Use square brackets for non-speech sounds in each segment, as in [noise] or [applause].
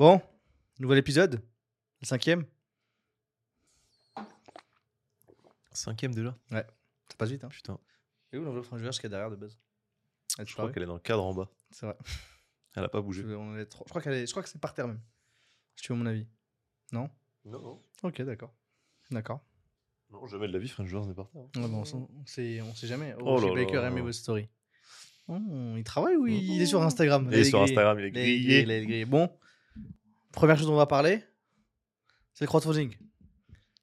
Bon, nouvel épisode. Le cinquième. Cinquième déjà Ça passe vite, hein. Putain. Et où l'enveloppe frangulaire qu'il y a derrière de base Elle a Je crois qu'elle est dans le cadre en bas. C'est vrai. [laughs] Elle a pas bougé. Je, on est trop- je crois qu'elle est... je crois que c'est par terre même. Si tu veux mon avis. Non? Non, non. Ok, d'accord. D'accord. Non, jamais de la vie, French Doors n'est pas terre. Ouais, bon, on sait- on sait, on sait jamais. Oh, Oh Baker aimé votre story. Oh, il travaille ou il est sur Instagram? Il est sur. Instagram, il est il grillé. il est grillé. Bon, première chose dont on va parler, c'est le crowdfunding.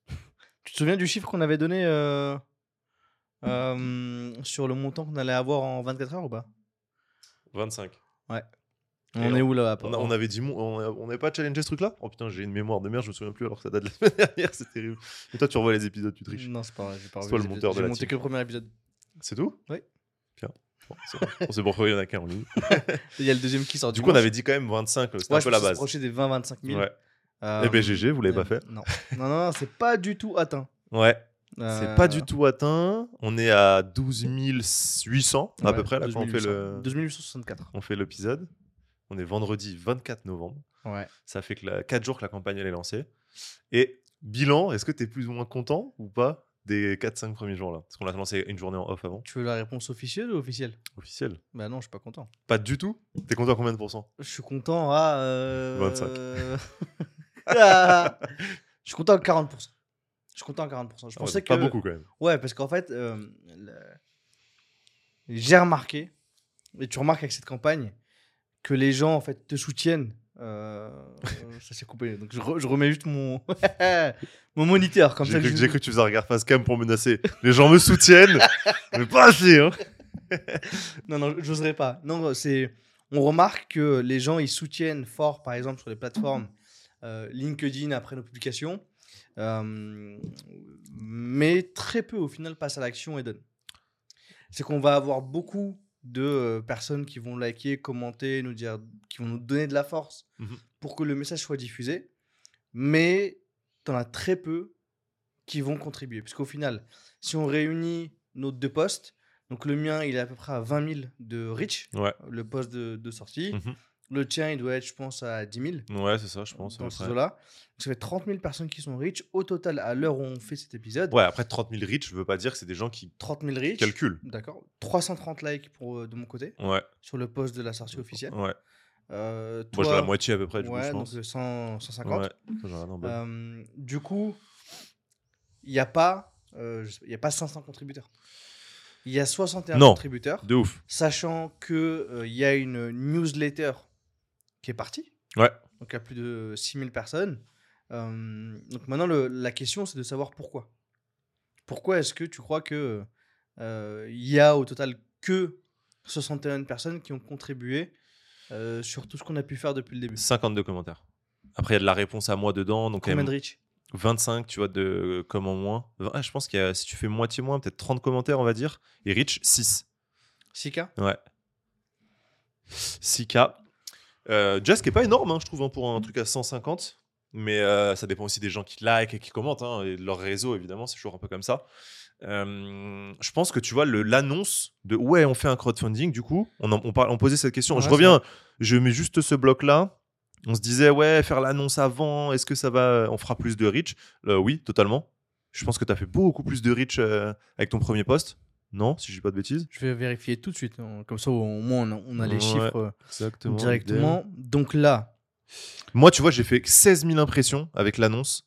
[laughs] tu te souviens du chiffre qu'on avait donné euh, euh, sur le montant qu'on allait avoir en 24 heures ou pas? 25. On Et est où là On, a- on avait dit, on on n'avait pas challengé ce truc-là? Oh putain, j'ai une mémoire de merde, je me souviens plus alors que ça date de la [laughs] semaine dernière, c'est terrible. Et toi, tu revois les épisodes, tu triches. Non, c'est pas vrai. j'ai pas C'est toi le monteur de J'ai la monté que le premier épisode. C'est tout? Oui. Tiens. Bon, c'est bon. On sait pourquoi il y en a qu'un en ligne. [laughs] Il y a le deuxième qui sort Du coup, on avait dit quand même 25, c'était ouais, un peu la base. approché des 20-25 000. Ouais. Euh, Eh ben GG, vous l'avez euh, pas fait. Non, non, non, non, c'est pas du tout atteint. Ouais. Euh, C'est pas du tout atteint. On est à 12 800 à ouais, peu près là 12 quand on fait 800. le 12 864. on fait l'épisode. On est vendredi 24 novembre. Ouais. Ça fait que 4 jours que la campagne elle est lancée. Et bilan, est-ce que tu es plus ou moins content ou pas? Des 4-5 premiers jours là Parce qu'on l'a lancé une journée en off avant. Tu veux la réponse officielle ou officielle? Officiel. Bah non, je suis pas content. Pas du tout? T'es content à combien de pourcents? Je suis content à. euh, 25. [laughs] Ah, je suis content à 40%. Je suis content à 40%. Je Ah ouais, pensais que. Pas beaucoup quand même. Ouais, parce qu'en fait, euh, le- j'ai remarqué, et tu remarques avec cette campagne, que les gens en fait te soutiennent. Euh, [laughs] ça s'est coupé, donc je, re- je remets juste mon, [laughs] mon moniteur comme ça. J'ai que cru, je- j'ai cru que tu faisais un regard face cam pour menacer. Les gens me soutiennent, mais pas assez. Hein. [laughs] Non, non, j'oserais pas. Non, c'est. On remarque que les gens ils soutiennent fort, par exemple, sur les plateformes euh, LinkedIn après nos publications, euh, mais très peu au final passent à l'action et donnent. C'est qu'on va avoir beaucoup de euh, personnes qui vont liker, commenter, nous dire, qui vont nous donner de la force Mhm. pour que le message soit diffusé, mais t'en as très peu qui vont contribuer. Puisqu'au final, si on réunit nos deux posts, donc le mien, il est à peu près à 20 000 de reach, Ouais. le post de, de sortie. Mhm. Le tien, il doit être, je pense, à 10 000. Ouais, c'est ça, je pense. Dans ce là Ça fait 30 000 personnes qui sont reach. Au total, à l'heure où on fait cet épisode, Ouais, après 30 000 reach, je veux pas dire que c'est des gens qui 30 000 reach. calculent. D'accord. 330 likes pour, euh, de mon côté Ouais, sur le post de la sortie officielle. ouais. Euh, Moi, j'ai toi- la moitié à peu près, du ouais, coup, je donc pense. euh, 100, 150. Ouais. Euh, du coup, il n'y a pas, euh, y a pas 500 contributeurs. Il y a 61 Non. contributeurs, De ouf. sachant que euh, il y a une newsletter qui est partie. Ouais. Donc à plus de 6000 personnes. Euh, donc maintenant, le- la question, c'est de savoir pourquoi. Pourquoi est-ce que tu crois que euh, il y a au total que 61 personnes qui ont contribué euh, sur tout ce qu'on a pu faire depuis le début? 52 commentaires. Après, il y a de la réponse à moi dedans. Donc, Combien de reach? 25, tu vois, de comment moins. Ah, je pense qu'il y a, si tu fais moitié moins, peut-être 30 commentaires, on va dire. Et Rich, 6. 6K Ouais. 6K. Euh, ce qui est pas énorme, hein, je trouve, hein, pour un truc à 150. Mais euh, ça dépend aussi des gens qui like et qui commentent. hein, et de leur réseau, évidemment, c'est toujours un peu comme ça. Euh, je pense que tu vois le- l'annonce de ouais, on fait un crowdfunding. Du coup, on, en- on, parle- on posait cette question. Ouais, je reviens, je mets juste ce bloc là. On se disait ouais, faire l'annonce avant, est-ce que ça va, on fera plus de reach? Oui, totalement. Je pense que tu as fait beaucoup plus de reach avec ton premier post. Non, si je dis pas de bêtises. Je vais vérifier tout de suite. hein. Comme ça, au moins, on a, les Ouais, chiffres euh, directement. Donc là, Moi, tu vois, j'ai fait 16 000 impressions avec l'annonce.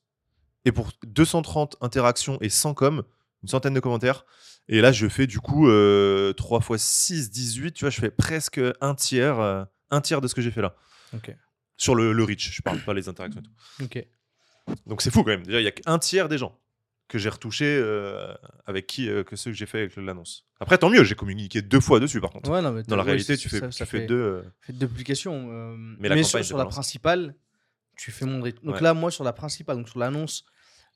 Et pour 230 interactions et 100 com, une centaine de commentaires. Et là, je fais du coup euh, 3 x 6, 18. Tu vois, je fais presque un tiers, euh, un tiers de ce que j'ai fait là. Ok. Sur le, le reach, je parle pas les interactions et tout. ok. Donc c'est fou quand même. Déjà, il y a qu'un tiers des gens que j'ai retouché euh, avec qui euh, que ceux que j'ai fait avec l'annonce. Après, tant mieux, j'ai communiqué deux fois dessus par contre. Ouais, non, mais Dans la ouais, réalité, tu fais, ça- tu ça fais fait- deux. euh, fait deux publications. euh, Mais la mais campagne, sur, la principale, tu fais mon rythme. Donc Ouais. là, moi, sur la principale, donc sur l'annonce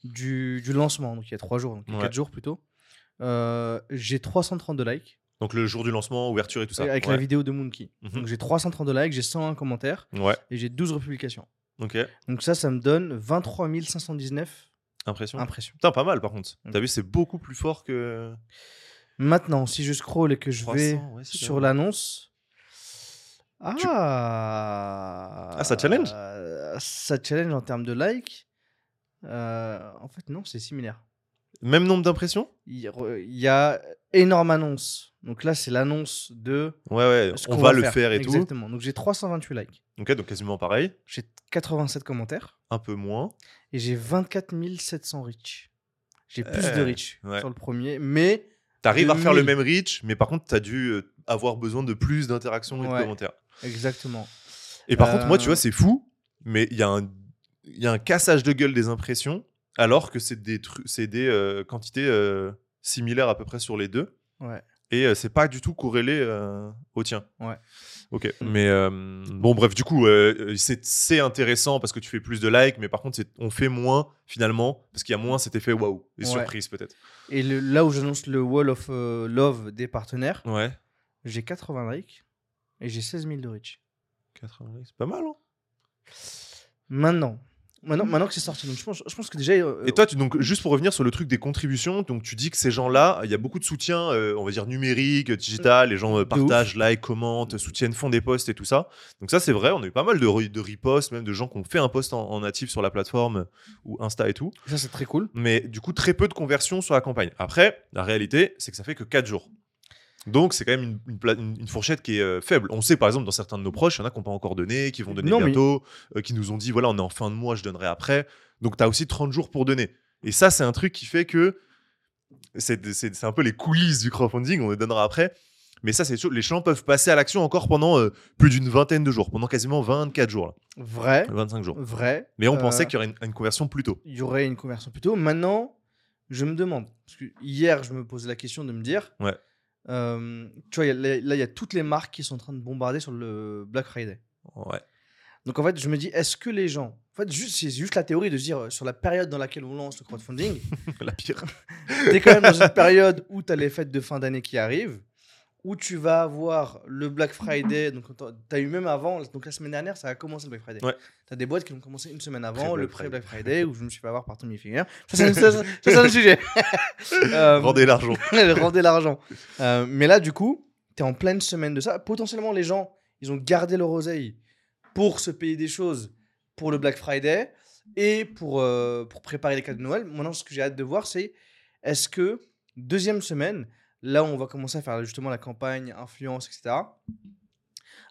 du, du lancement, donc il y a trois jours, donc il y a Ouais. quatre jours plutôt, j'ai 332 likes Donc le jour du lancement, ouverture et tout ça. avec la vidéo de Monkey. Mhm. Donc j'ai 332 likes, j'ai 101 commentaires et j'ai 12 republications. ok. Donc ça, ça me donne 23 519 Impression. impressions. Putain, pas mal par contre. Ok. T'as vu, c'est beaucoup plus fort que. Maintenant, si je scroll et que je 300, vais ouais, sur l'annonce. Ah Ah, ça challenge Euh, ça challenge en termes de likes. Euh, en fait, non, c'est similaire. Même nombre d'impressions? Il y a- il y a énorme annonce. Donc là, c'est l'annonce de. Ouais, ouais, ce on qu'on va le faire et tout. Exactement. Donc j'ai 328 likes. Ok, donc quasiment pareil. J'ai 87 commentaires. Un peu moins. Et j'ai 24 700 reach. J'ai plus Euh, de reach ouais. sur le premier. Mais T'arrives à faire le 2000. même reach, mais par contre, t'as dû euh, avoir besoin de plus d'interactions et de Ouais. commentaires. exactement. Et par contre, moi, tu Euh. vois, c'est fou, mais il y, a un- il y a un cassage de gueule des impressions, alors que c'est des, c'est des euh, quantités euh, similaires à peu près sur les deux. Ouais. Et euh, c'est pas du tout corrélé au tien. Ouais. Ok. Mais bon, bref, du coup, c'est intéressant parce que tu fais plus de likes, mais par contre, on fait moins finalement parce qu'il y a moins cet effet waouh et Ouais. surprise peut-être. Et le- là où j'annonce le Wall of Love des partenaires, Ouais. j'ai 80 likes et j'ai 16 000 de reach. 80 likes, c'est pas mal. Hein Maintenant, maintenant, maintenant que c'est sorti, donc je pense, je pense que déjà. euh, Et toi, tu, donc, juste pour revenir sur le truc des contributions, donc tu dis que ces gens-là, il y a beaucoup de soutien, euh, on va dire numérique, digital, les gens euh, partagent, like, commentent, soutiennent, font des posts et tout ça. Donc ça, c'est vrai, on a eu pas mal de, re- de reposts, même de gens qui ont fait un post en, en natif sur la plateforme ou Insta et tout. ça, c'est très cool. Mais du coup, très peu de conversions sur la campagne. Après, la réalité, c'est que ça fait que 4 jours. Donc c'est quand même une, fourchette qui est euh, faible. On sait par exemple dans certains de nos proches, il y en a qui n'ont pas encore donné, qui vont donner Non, mais- bientôt, euh, qui nous ont dit voilà on est en fin de mois, je donnerai après. Donc tu as aussi 30 jours pour donner. Et ça c'est un truc qui fait que c'est un peu les coulisses du crowdfunding, on les donnera après. Mais ça c'est sûr, les gens peuvent passer à l'action encore pendant euh, plus d'une vingtaine de jours, pendant quasiment 24 jours, là. Vrai, 25 jours. vrai. Mais on pensait qu'il y aurait une, une conversion plus tôt. il y aurait une conversion plus tôt. Maintenant, je me demande, parce que hier, je me posais la question de me dire, Ouais. Euh, tu vois, il y a- là, il y a toutes les marques qui sont en train de bombarder sur le Black Friday. Ouais. Donc en fait, je me dis, est-ce que les gens, en fait, juste, c'est juste la théorie de se dire, euh, sur la période dans laquelle on lance le crowdfunding, [laughs] La pire. [laughs] tu es quand même dans une période où tu as les fêtes de fin d'année qui arrivent, où tu vas avoir le Black Friday, donc tu as eu même avant, donc la semaine dernière, ça a commencé le Black Friday. Ouais. Tu as des boîtes qui ont commencé une semaine avant, le pré-Black Friday, où je me suis fait avoir par Tommy Hilfiger. Ça, c'est ça, [laughs] ça, ça, c'est un sujet. [laughs] Euh, Rendez l'argent. [laughs] rendez l'argent. Euh, mais là, du coup, tu es en pleine semaine de ça. Potentiellement, les gens, ils ont gardé leur oseille pour se payer des choses pour le Black Friday et pour, euh, pour préparer les cadeaux de Noël. Maintenant, ce que j'ai hâte de voir, c'est est-ce que deuxième semaine, là où on va commencer à faire justement la campagne, influence, etc.,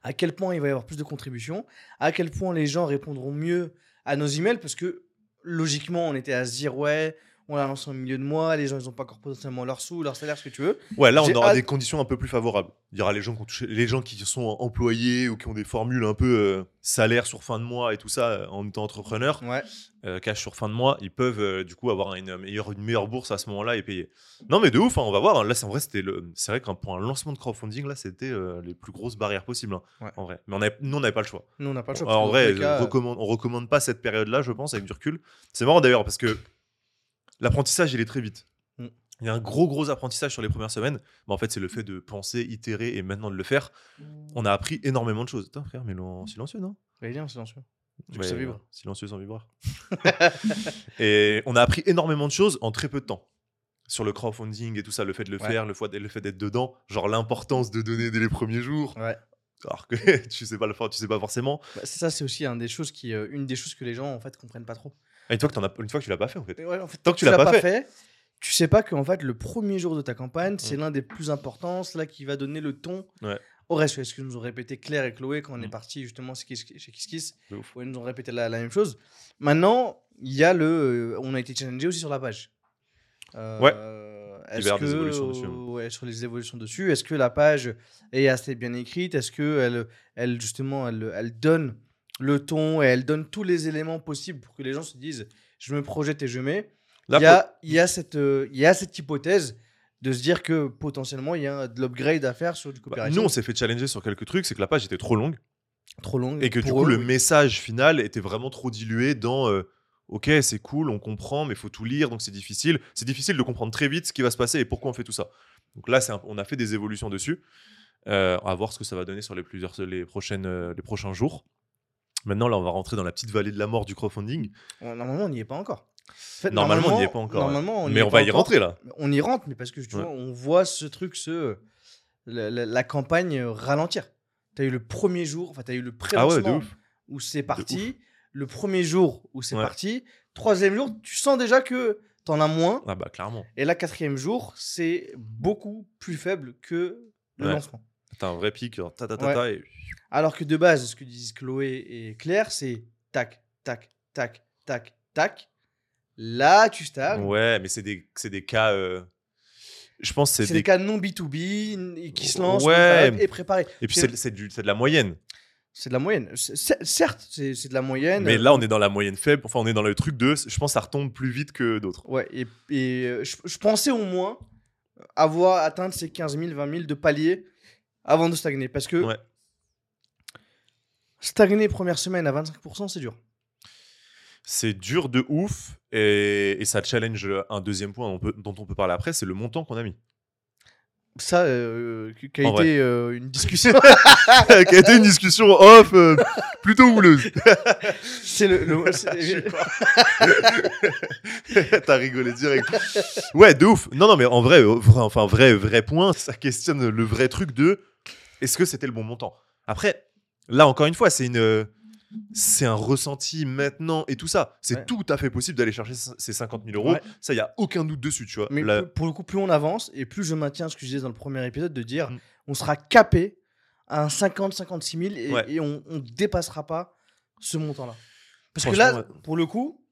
à quel point il va y avoir plus de contributions, à quel point les gens répondront mieux à nos emails, parce que logiquement, on était à se dire, ouais, on l'a lancé au milieu de mois, les gens, ils n'ont pas encore potentiellement leur sous, leur salaire, ce que tu veux. Ouais, là, on aura hâte- des conditions un peu plus favorables. Il y aura les gens qui, ont touché- les gens qui sont employés ou qui ont des formules un peu euh, salaire sur fin de mois et tout ça euh, en étant entrepreneur, Ouais. euh, cash sur fin de mois, ils peuvent euh, du coup avoir une meilleure, une meilleure bourse à ce moment-là et payer. Non, mais de ouf, hein, on va voir. hein. Là, c'est en vrai, c'était le... c'est vrai qu'un pour un lancement de crowdfunding, là, c'était les plus grosses barrières possibles. hein, Ouais. En vrai. Mais on avait- nous, on n'avait pas le choix. Nous, on n'a pas le choix. Alors, en vrai, cas, on recommande, on recommande pas cette période-là, je pense, avec du recul. C'est marrant d'ailleurs parce que l'apprentissage, il est très vite. Mm. Il y a un gros, gros apprentissage sur les premières semaines. Mais en fait, c'est le fait de penser, itérer et maintenant de le faire. On a appris énormément de choses. Putain, frère, mais en silencieux, non? Bah, il est en silencieux. Du coup, ça vibre. Silencieux sans vibreur. [laughs] et on a appris énormément de choses en très peu de temps. Sur le crowdfunding et tout ça, le fait de le Ouais. faire, le fait, d'être dedans, genre l'importance de donner dès les premiers jours, Ouais. alors que [laughs] tu sais pas le faire, tu sais pas forcément. Bah, ça, c'est aussi un des choses qui, euh, une des choses que les gens en fait comprennent pas trop. Une fois que, t'en as, une fois que tu l'as pas fait, en fait. Ouais, en fait, Tant que tu l'as pas fait. tu sais pas que en fait le premier jour de ta campagne, c'est l'un des plus importants, c'est là qui va donner le ton Ouais. au reste. C'est ce que nous ont répété Claire et Chloé quand on Mm. est parti justement chez Kiss Kiss où ils nous ont répété la, la même chose. Maintenant, il y a le, euh, on a été challengé aussi sur la page. Euh, Ouais. Est-ce que, des évolutions dessus, hein. ouais, sur les évolutions dessus, est-ce que la page est assez bien écrite? Est-ce que elle, elle justement, elle, elle donne le ton et elle donne tous les éléments possibles pour que les gens se disent, je me projette et je mets. Il, y a, il, y a cette, euh, il y a cette hypothèse de se dire que potentiellement il y a de l'upgrade à faire sur du Bah, copywriting. nous, on s'est fait challenger sur quelques trucs, c'est que la page était trop longue trop long. et que du coup, eux, le oui. message final était vraiment trop dilué dans euh, Ok, c'est cool, on comprend, mais il faut tout lire, donc c'est difficile. C'est difficile de comprendre très vite ce qui va se passer et pourquoi on fait tout ça. Donc là, un- on a fait des évolutions dessus. Euh, à voir ce que ça va donner sur les, plusieurs, les, prochaines, euh, les prochains jours. Maintenant, là, on va rentrer dans la petite vallée de la mort du crowdfunding. Euh, Normalement, on n'y est pas encore. En fait, Normalement, on n'y est pas encore. On mais on va y encore. rentrer là. On y rentre, mais parce que tu Ouais. vois, on voit ce truc, ce, la, la- la campagne euh, ralentir. Tu as eu le premier jour, enfin, tu as eu le Ah ouais, pré-lancement ouf. où c'est parti. le premier jour où c'est Ouais. parti. Troisième jour, tu sens déjà que t'en as moins. Ah bah clairement. Et là, quatrième jour, c'est beaucoup plus faible que le lancement. T'as un vrai pic, ta ta ta ta, et- Alors que de base, ce que disent Chloé et Claire, c'est tac, tac, tac, tac, tac. Là, tu stagnes. Ouais, mais c'est des, c'est des cas. euh, Je pense que C'est c'est des des. cas non B2B et qui se lancent Ouais. et préparés. Et puis c'est- c'est c'est du- c'est de la moyenne. C'est de la moyenne. C'est- Certes, c'est c'est de la moyenne. Mais là, on est dans la moyenne faible. Enfin, on est dans le truc de. Je pense que ça retombe plus vite que d'autres. Ouais, et, et, euh, je, je pensais au moins avoir atteint ces 15 000, 20 000 de paliers avant de stagner. Parce que Ouais. Stagner première semaine à 25%, c'est dur. C'est dur de ouf. Et, et ça challenge un deuxième point on peut- dont on peut parler après c'est le montant qu'on a mis. Ça, euh, qui qui a En été euh, une discussion. [laughs] qui a été une discussion off euh, plutôt houleuse. [laughs] c'est le. [laughs] T'as rigolé direct. Ouais, de ouf. Non, non, mais en vrai, euh, vrai- enfin, vrai, vrai point, ça questionne le vrai truc de est-ce que c'était le bon montant? Après, là, encore une fois, c'est une. C'est un ressenti maintenant et tout ça. C'est Ouais. tout à fait possible d'aller chercher ces 50 000 euros. Ouais. Ça, il y a aucun doute dessus, tu vois. Mais Là- pour le coup, plus on avance et plus je maintiens ce que je disais dans le premier épisode de dire Mm. on sera capé à un 50-56 000 et, Ouais. et on, on dépassera pas ce montant-là. Parce que là, pour le coup,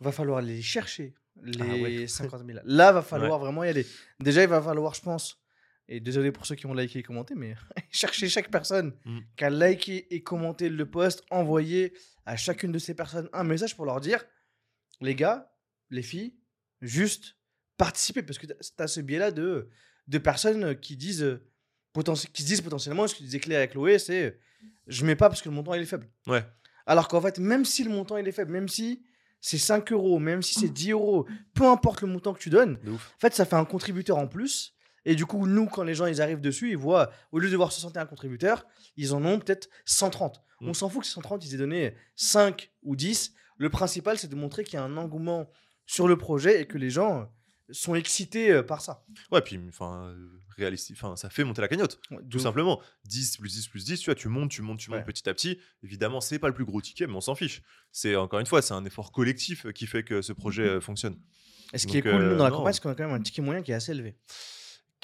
va falloir les chercher, les Ah ouais. 50 000. [laughs] Là, va falloir vraiment y aller. Déjà, il va falloir, je pense, et désolé pour ceux qui ont liké et commenté, mais [laughs] chercher chaque personne Mm. qui a liké et commenté le post, envoyer à chacune de ces personnes un message pour leur dire les gars, les filles, juste participer. Parce que tu as ce biais-là de, de personnes qui disent, euh, qui se disent potentiellement, ce que disait Claire et Chloé, c'est je mets pas parce que le montant il est faible. Ouais. Alors qu'en fait, même si le montant il est faible, même si c'est 5 euros, même si c'est 10 euros, peu importe le montant que tu donnes, en fait, ça fait un contributeur en plus. Et du coup, nous, quand les gens ils arrivent dessus, ils voient, au lieu de voir 61 contributeurs, ils en ont peut-être 130. Mm. On s'en fout que ces 130, ils aient donné 5 ou 10. Le principal, c'est de montrer qu'il y a un engouement sur le projet et que les gens euh, sont excités euh, par ça. Ouais, puis, enfin, euh. Enfin, ça fait monter la cagnotte. Ouais, Tout ouf. simplement. 10 plus 10 plus 10, tu vois, tu montes, tu montes, tu montes Ouais. petit à petit. Évidemment, c'est pas le plus gros ticket, mais on s'en fiche. C'est encore une fois, c'est un effort collectif qui fait que ce projet euh, fonctionne. Et ce qui est Donc, cool, nous, dans la euh, campagne, c'est qu'on a quand même un ticket moyen qui est assez élevé.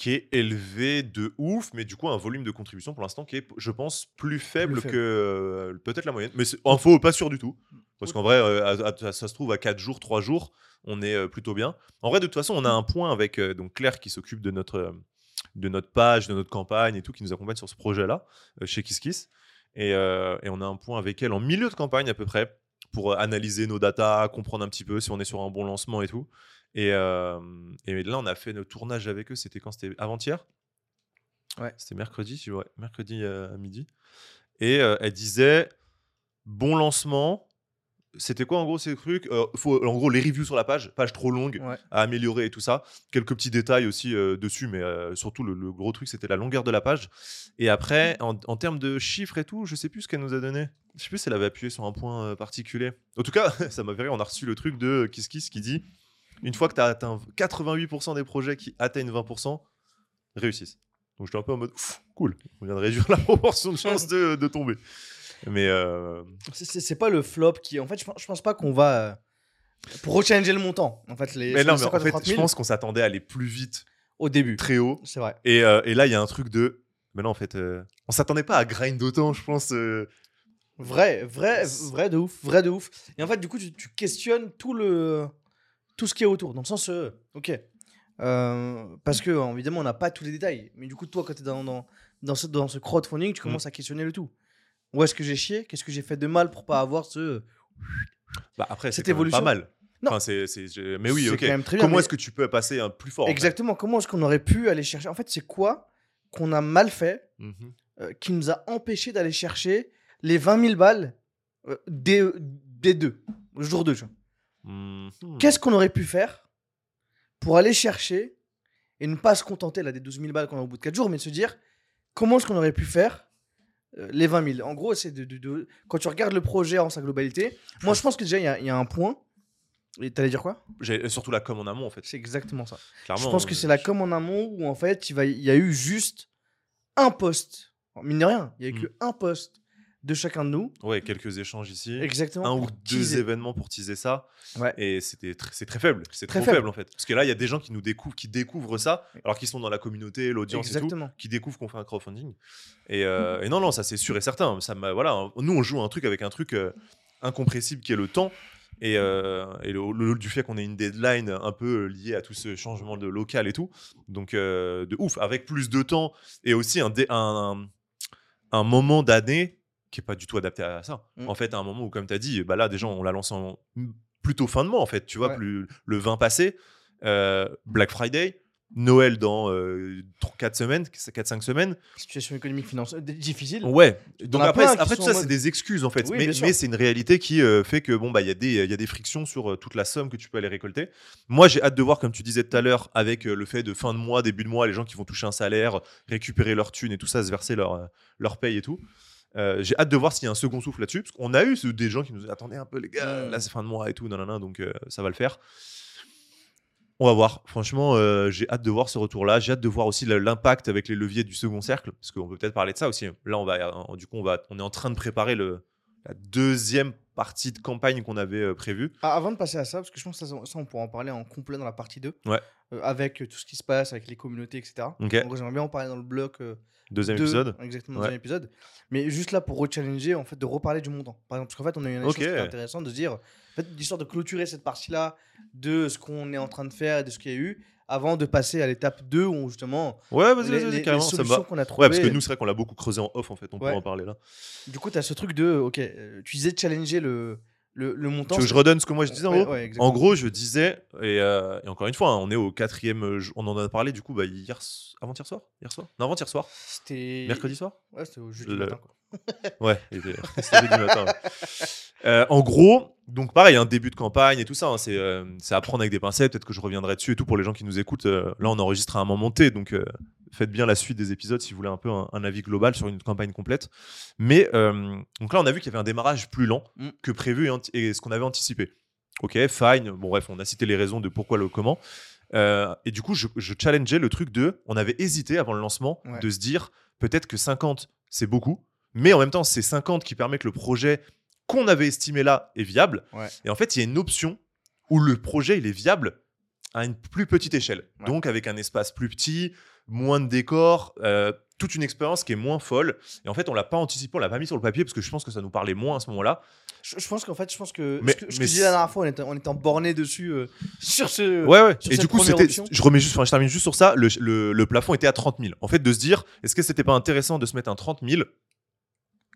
Qui est élevé de ouf, mais du coup, un volume de contribution pour l'instant qui est, je pense, plus faible, faible. que euh, peut-être la moyenne. Mais info, pas sûr du tout. Parce qu'en vrai, euh, à- à- ça se trouve, à 4 jours, 3 jours, on est euh, plutôt bien. En vrai, de toute façon, on a un point avec donc Claire qui s'occupe de notre, de notre page, de notre campagne et tout, qui nous accompagne sur ce projet-là, chez KissKiss. Et, euh, et on a un point avec elle en milieu de campagne à peu près, pour analyser nos datas, comprendre un petit peu si on est sur un bon lancement et tout. Et, euh, et là, on a fait notre tournage avec eux, c'était quand? C'était avant-hier? Ouais. C'était mercredi, je- ouais, mercredi à midi. Et euh, elle disait bon lancement. C'était quoi en gros ces trucs? Euh, faut, En gros, les reviews sur la page, page trop longue Ouais. à améliorer et tout ça. Quelques petits détails aussi dessus, mais surtout le, le gros truc, c'était la longueur de la page. Et après, en, en termes de chiffres et tout, je sais plus ce qu'elle nous a donné. Je sais plus si elle avait appuyé sur un point particulier. En tout cas, [laughs] ça m'a fait rire. On a reçu le truc de KissKiss qui dit une fois que tu as atteint 88% des projets qui atteignent 20%, réussissent. Donc j'étais un peu en mode Pff, cool, on vient de réduire la [laughs] proportion de chances de, de tomber. Mais euh, C'est- pas le flop qui. En fait, je pense, je pense pas qu'on va. euh, pour rechallenger le montant. En fait, les, mais non, mais en 50 fait, 30 je 000, pense qu'on s'attendait à aller plus vite, au début. très haut. C'est vrai. Et, euh, et là, il y a un truc de. Mais non, en fait, euh, on s'attendait pas à grind autant, je pense. Vrai, vrai, vrai de ouf, vrai de ouf. Et en fait, du coup, tu, tu questionnes tout le tout ce qui est autour. Dans le sens, euh, ok, Euh, parce que évidemment, on n'a pas tous les détails. Mais du coup, toi, quand tu es dans, dans, dans, ce, dans ce crowdfunding, tu commences à questionner le tout. Où est-ce que j'ai chié? Qu'est-ce que j'ai fait de mal pour pas avoir ce Bah, après, c'est pas mal. Non. Enfin, c'est, Mais oui, ok. quand même très bien, Comment mais- est-ce que tu peux passer un plus fort en fait? Exactement. Comment est-ce qu'on aurait pu aller chercher? En fait, c'est quoi qu'on a mal fait Mhm. euh, qui nous a empêché d'aller chercher les 20 000 balles euh, des, des deux, le jour 2. Mhm. Qu'est-ce qu'on aurait pu faire pour aller chercher et ne pas se contenter là, des 12 000 balles qu'on a au bout de 4 jours, mais de se dire comment est-ce qu'on aurait pu faire euh, les 20 000 En gros, c'est de, de- de- quand tu regardes le projet en sa globalité, moi je pense que déjà il y a- il y, a un point. Et t'allais dire quoi? J'ai surtout la com en amont, en fait. C'est exactement ça. Clairement. je pense que euh, c'est la com en amont où en fait il, va, il y a eu juste un post. Alors, Mine de rien, il y a eu Mm. que un post de chacun de nous. Ouais, quelques échanges ici. Exactement. un ou deux teaser. événements pour teaser ça. Ouais. Et c'était tr- c'est très faible. C'est Très trop faible. faible. en fait. Parce que là, il y a des gens qui nous découvrent, qui découvrent ça, alors qu'ils sont dans la communauté, l'audience et tout, Exactement. qui découvrent qu'on fait un crowdfunding. Et, euh, et non, non, ça c'est sûr et certain. Ça m'a, voilà, nous on joue un truc avec un truc euh, incompressible qui est le temps. Et, euh, et le, le- du fait qu'on ait une deadline un peu liée à tout ce changement de local et tout. Donc, de ouf, avec plus de temps et aussi un, dé- un, un moment d'année qui est pas du tout adapté à ça. Mm. En fait, à un moment où, comme tu as dit, bah là, déjà, on l'a lancé en plutôt fin de mois, en fait. Tu vois, Ouais. plus, le 20 passé, euh, Black Friday, Noël dans 4 semaines, 4-5 semaines. Situation économique financière difficile. Ouais. Donc après, tout ça, c'est des excuses en fait. Oui, mais mais c'est une réalité qui euh, fait que bon bah il y a des y a des frictions sur euh, toute la somme que tu peux aller récolter. Moi, j'ai hâte de voir comme tu disais tout à l'heure avec euh, le fait de fin de mois, début de mois, les gens qui vont toucher un salaire, récupérer leur thune et tout ça, se verser leur euh, leur paye et tout. Euh, j'ai hâte de voir s'il y a un second souffle là-dessus parce qu'on a eu des gens qui nous attendaient un peu les gars, Mm. là c'est fin de mois et tout, nanana, donc euh, ça va le faire. On va voir. Franchement, euh, j'ai hâte de voir ce retour-là. J'ai hâte de voir aussi l'impact avec les leviers du second cercle, parce qu'on peut peut-être parler de ça aussi. Là, on va, du coup, on va, on est en train de préparer le, la deuxième partie de campagne qu'on avait euh, prévue. Ah, avant de passer à ça, parce que je pense que ça, ça, on pourra en parler en complet dans la partie 2. Ouais. euh, avec euh, tout ce qui se passe, avec les communautés, etc. Ok. Donc, j'aimerais bien en parler dans le bloc. euh, Deuxième deux, épisode. Exactement, Ouais. deuxième épisode. Mais juste là pour rechallenger, en fait, de reparler du montant. Par exemple, parce qu'en fait, on a eu une Ok. chose intéressante de se dire, en fait, l'histoire de clôturer cette partie-là de ce qu'on est en train de faire et de ce qu'il y a eu, avant de passer à l'étape 2 où justement, Ouais, vas-y, les, vas-y, les- carrément, solutions qu'on a trouvées. Ouais, parce que nous, c'est vrai qu'on l'a beaucoup creusé en off, en fait. On Ouais. peut en parler là. Du coup, tu as ce truc de, ok, euh, tu disais de challenger le, le, le montant. Tu veux que je redonne ce que moi je disais en gros ouais. En gros, je disais, et, euh, et encore une fois, hein, on est au quatrième. euh, On en a parlé du coup bah, hier, avant-hier soir? Hier soir? Non, avant-hier soir C'était. Mercredi soir? Ouais, c'était au jeudi Le- matin. Quoi. [laughs] Ouais, c'était jeudi [laughs] matin. ouais. Euh, en gros, donc pareil, un début de campagne et tout ça, hein, c'est euh, à prendre avec des pincettes. Peut-être que je reviendrai dessus et tout pour les gens qui nous écoutent. euh, là, on enregistre à un moment T, donc euh, faites bien la suite des épisodes si vous voulez un peu un, un avis global sur une campagne complète. Mais donc là, on a vu qu'il y avait un démarrage plus lent Mm. que prévu et, ce qu'on avait anticipé. Ok, fine. Bon, bref, on a cité les raisons de pourquoi le comment. Et du coup, je, je challengeais le truc de. On avait hésité avant le lancement Ouais. de se dire peut-être que 50, c'est beaucoup. Mais en même temps, c'est 50 qui permet que le projet qu'on avait estimé là est viable. Ouais. Et en fait, il y a une option où le projet il est viable à une plus petite échelle. Ouais. Donc avec un espace plus petit, moins de décors, euh, toute une expérience qui est moins folle. Et en fait, on l'a pas anticipé, on l'a pas mis sur le papier parce que je pense que ça nous parlait moins à ce moment-là. Je, je pense qu'en fait, je pense que Mais- ce que, mais je disais la dernière fois, on était, on était en borné dessus euh, [laughs] sur ce. Ouais, ouais. sur Et cette du coup, c'était. Je remets juste, enfin, je termine juste sur ça. Le, le- le plafond était à 30 000. En fait, de se dire, est-ce que c'était pas intéressant de se mettre un 30 000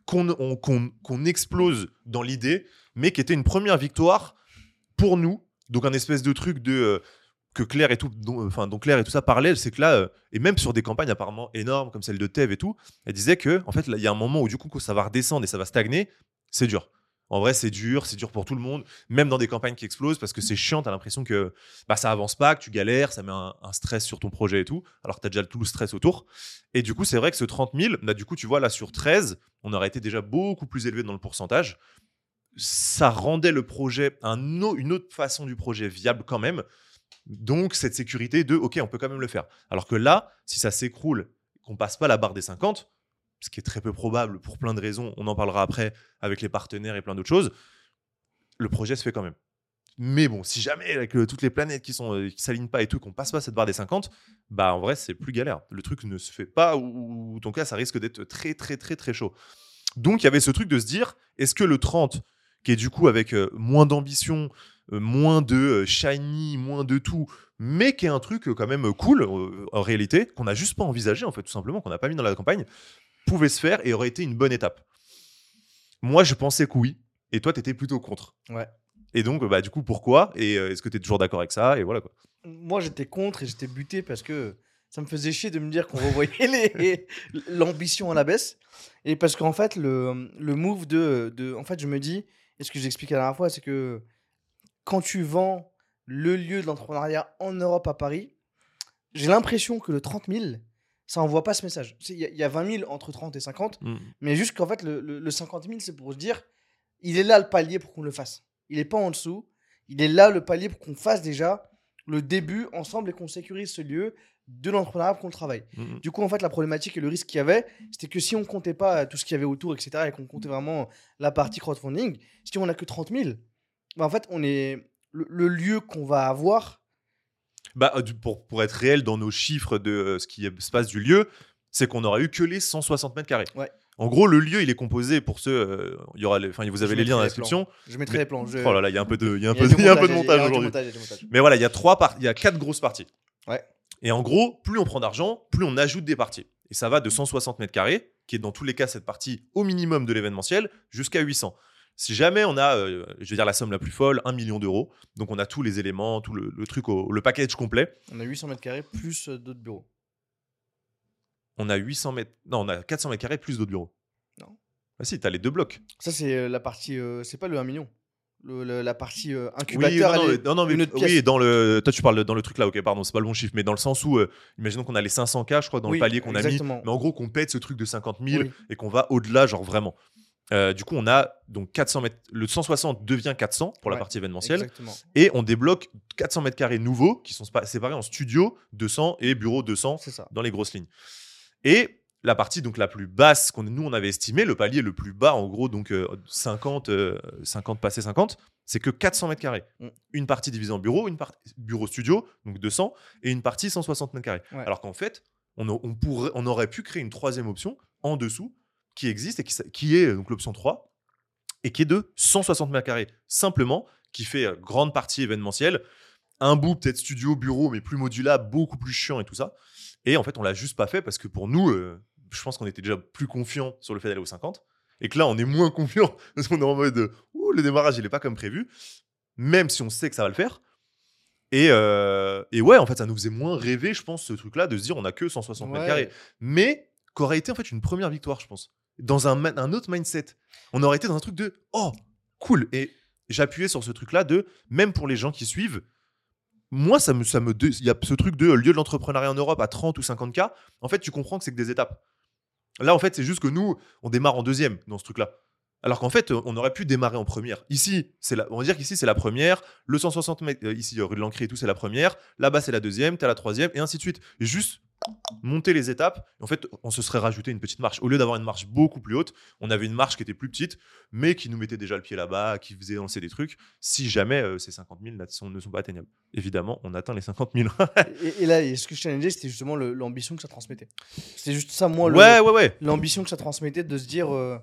qu'on on- qu'on- qu'on explose dans l'idée, mais qui était une première victoire pour nous. Donc un espèce de truc de euh, que Claire et tout, dont, enfin dont Claire et tout ça parlait, c'est que là, euh, et même sur des campagnes apparemment énormes comme celle de Tev et tout, elle disait que en fait il y a un moment où du coup ça va redescendre et ça va stagner, c'est dur. En vrai, c'est dur, c'est dur pour tout le monde, même dans des campagnes qui explosent parce que c'est chiant, t'as l'impression que bah, ça avance pas, que tu galères, ça met un, stress sur ton projet et tout, alors que t'as déjà tout le stress autour. Et du coup, c'est vrai que ce 30 000, bah, du coup, tu vois là sur 13, on aurait été déjà beaucoup plus élevé dans le pourcentage. Ça rendait le projet, une autre façon du projet viable quand même. Donc, cette sécurité de, OK, on peut quand même le faire. Alors que là, si ça s'écroule, qu'on passe pas la barre des 50, ce qui est très peu probable pour plein de raisons, on en parlera après avec les partenaires et plein d'autres choses, le projet se fait quand même. Mais bon, si jamais avec euh, toutes les planètes qui sont euh, qui s'alignent pas et tout, qu'on passe pas cette barre des 50, bah en vrai c'est plus galère. Le truc ne se fait pas ou ou tout cas ça risque d'être très très très très chaud. Donc il y avait ce truc de se dire, est-ce que le 30 qui est du coup avec euh, moins d'ambition, moins de shiny, moins de tout, mais qui est un truc quand même cool en réalité, qu'on n'a juste pas envisagé en fait tout simplement, qu'on n'a pas mis dans la campagne, pouvait se faire et aurait été une bonne étape. Moi je pensais que oui, et toi tu étais plutôt contre. Ouais. Et donc bah du coup pourquoi Et euh, est-ce que tu es toujours d'accord avec ça Et voilà quoi. Moi, j'étais contre et j'étais buté parce que ça me faisait chier de me dire qu'on revoyait [laughs] l'ambition à la baisse. Et parce qu'en fait, le, le move de, de. En fait, je me dis, et ce que j'expliquais la dernière fois, c'est que quand tu vends le lieu de l'entrepreneuriat en Europe à Paris, j'ai l'impression que le 30 000, ça envoie pas ce message. Il y, a- il y a 20 000 entre 30 et 50, mais juste qu'en fait, le, le- le 50 000, c'est pour se dire, il est là le palier pour qu'on le fasse. Il est pas en dessous. Il est là le palier pour qu'on fasse déjà le début ensemble et qu'on sécurise ce lieu de l'entrepreneuriat qu'on travaille. Mhm. Du coup, en fait, la problématique et le risque qu'il y avait, c'était que si on comptait pas tout ce qu'il y avait autour, etc., et qu'on comptait vraiment la partie crowdfunding, si on n'a que 30 000, bah, en fait, on est le, le lieu qu'on va avoir. Bah, euh, pour, pour être réel dans nos chiffres de euh, ce qui se passe du lieu, c'est qu'on n'aura eu que les 160 mètres carrés. Ouais. En gros, le lieu, il est composé pour ceux. euh, il y aura les, vous avez Je les liens dans la description. Je mettrai Mais- les plans. je- Oh là là, il y a un peu de, il y a un peu, de- montage aujourd'hui. Mais voilà, il y a trois il y a quatre grosses parties. Ouais. Et en gros, plus on prend d'argent, plus on ajoute des parties. Et ça va de 160 mètres carrés, qui est dans tous les cas cette partie au minimum de l'événementiel, jusqu'à 800. Si jamais on a, euh, je veux dire la somme la plus folle, 1 million d'euros, donc on a tous les éléments, tout le, le truc, au- le package complet, On a 800 mètres carrés plus euh, d'autres bureaux. on a 800 mètres, non, on a 400 mètres carrés plus d'autres bureaux. Non. Ah si, t'as les deux blocs. Ça, c'est euh, la partie. euh, c'est pas le 1 million. Le- le- la partie euh, Oui, non, non, est- mais- non, non, mais une autre oui, dans le, toi tu parles de- dans le truc là, ok, pardon, c'est pas le bon chiffre, mais dans le sens où, euh, imaginons qu'on a les 500K, je crois, dans Oui, le palier qu'on a mis, mais en gros qu'on pète ce truc de 50 000 Oui. et qu'on va au-delà, genre vraiment. Euh, du coup, on a donc 400 mètres, le 160 devient 400 pour la Ouais, partie événementielle, Exactement. et on débloque 400 mètres carrés nouveaux qui sont séparés en studio 200 et bureau 200 C'est ça. dans les grosses lignes. Et la partie donc la plus basse qu'on nous on avait estimé, le palier le plus bas en gros donc euh, 50 euh, 50 passé 50, c'est que 400 mètres carrés. Mm. Une partie divisée en bureau, une partie bureau studio donc 200 et une partie 160 mètres carrés. Ouais. Alors qu'en fait, on, a- on pourrait on aurait pu créer une troisième option en dessous qui existe et qui, est euh, donc l'option 3 et qui est de 160 mètres carrés simplement qui fait euh, grande partie événementielle, un bout peut-être studio, bureau mais plus modulable, beaucoup plus chiant et tout ça. Et en fait, on l'a juste pas fait parce que pour nous, euh, je pense qu'on était déjà plus confiant sur le fait d'aller au 50. Et que là, on est moins [laughs] confiant parce qu'on est en mode, ouh, le démarrage, il est pas comme prévu. Même si on sait que ça va le faire. Et, euh, et ouais, en fait, ça nous faisait moins rêver, je pense, ce truc-là, de se dire on a que 160 mètres Ouais. carrés. Mais qu'aurait été en fait une première victoire, je pense? Dans un, autre mindset. On aurait été dans un truc de oh, cool. Et j'appuyais sur ce truc-là de même pour les gens qui suivent, moi, ça me, ça me, il y a ce truc de lieu de l'entrepreneuriat en Europe à 30 ou 50 k. En fait, tu comprends que c'est que des étapes. Là, en fait, c'est juste que nous, on démarre en deuxième dans ce truc-là. Alors qu'en fait, on aurait pu démarrer en première. Ici, c'est on va dire qu'ici, c'est la première. Le 160 mètres, euh, ici, euh, rue de l'Ancré et tout, c'est la première. Là-bas, c'est la deuxième. T'as la troisième, et ainsi de suite. Juste monter les étapes. En fait, on se serait rajouté une petite marche. Au lieu d'avoir une marche beaucoup plus haute, on avait une marche qui était plus petite, mais qui nous mettait déjà le pied là-bas, qui faisait lancer des trucs. Si jamais euh, ces 50 000 là, sont- ne sont pas atteignables. Évidemment, on atteint les 50 000. [laughs] Et, et là, et ce que je challengeais, c'était justement l'ambition que ça transmettait. C'était juste ça, moi, le- ouais, ouais, ouais. l'ambition que ça transmettait de se dire. euh,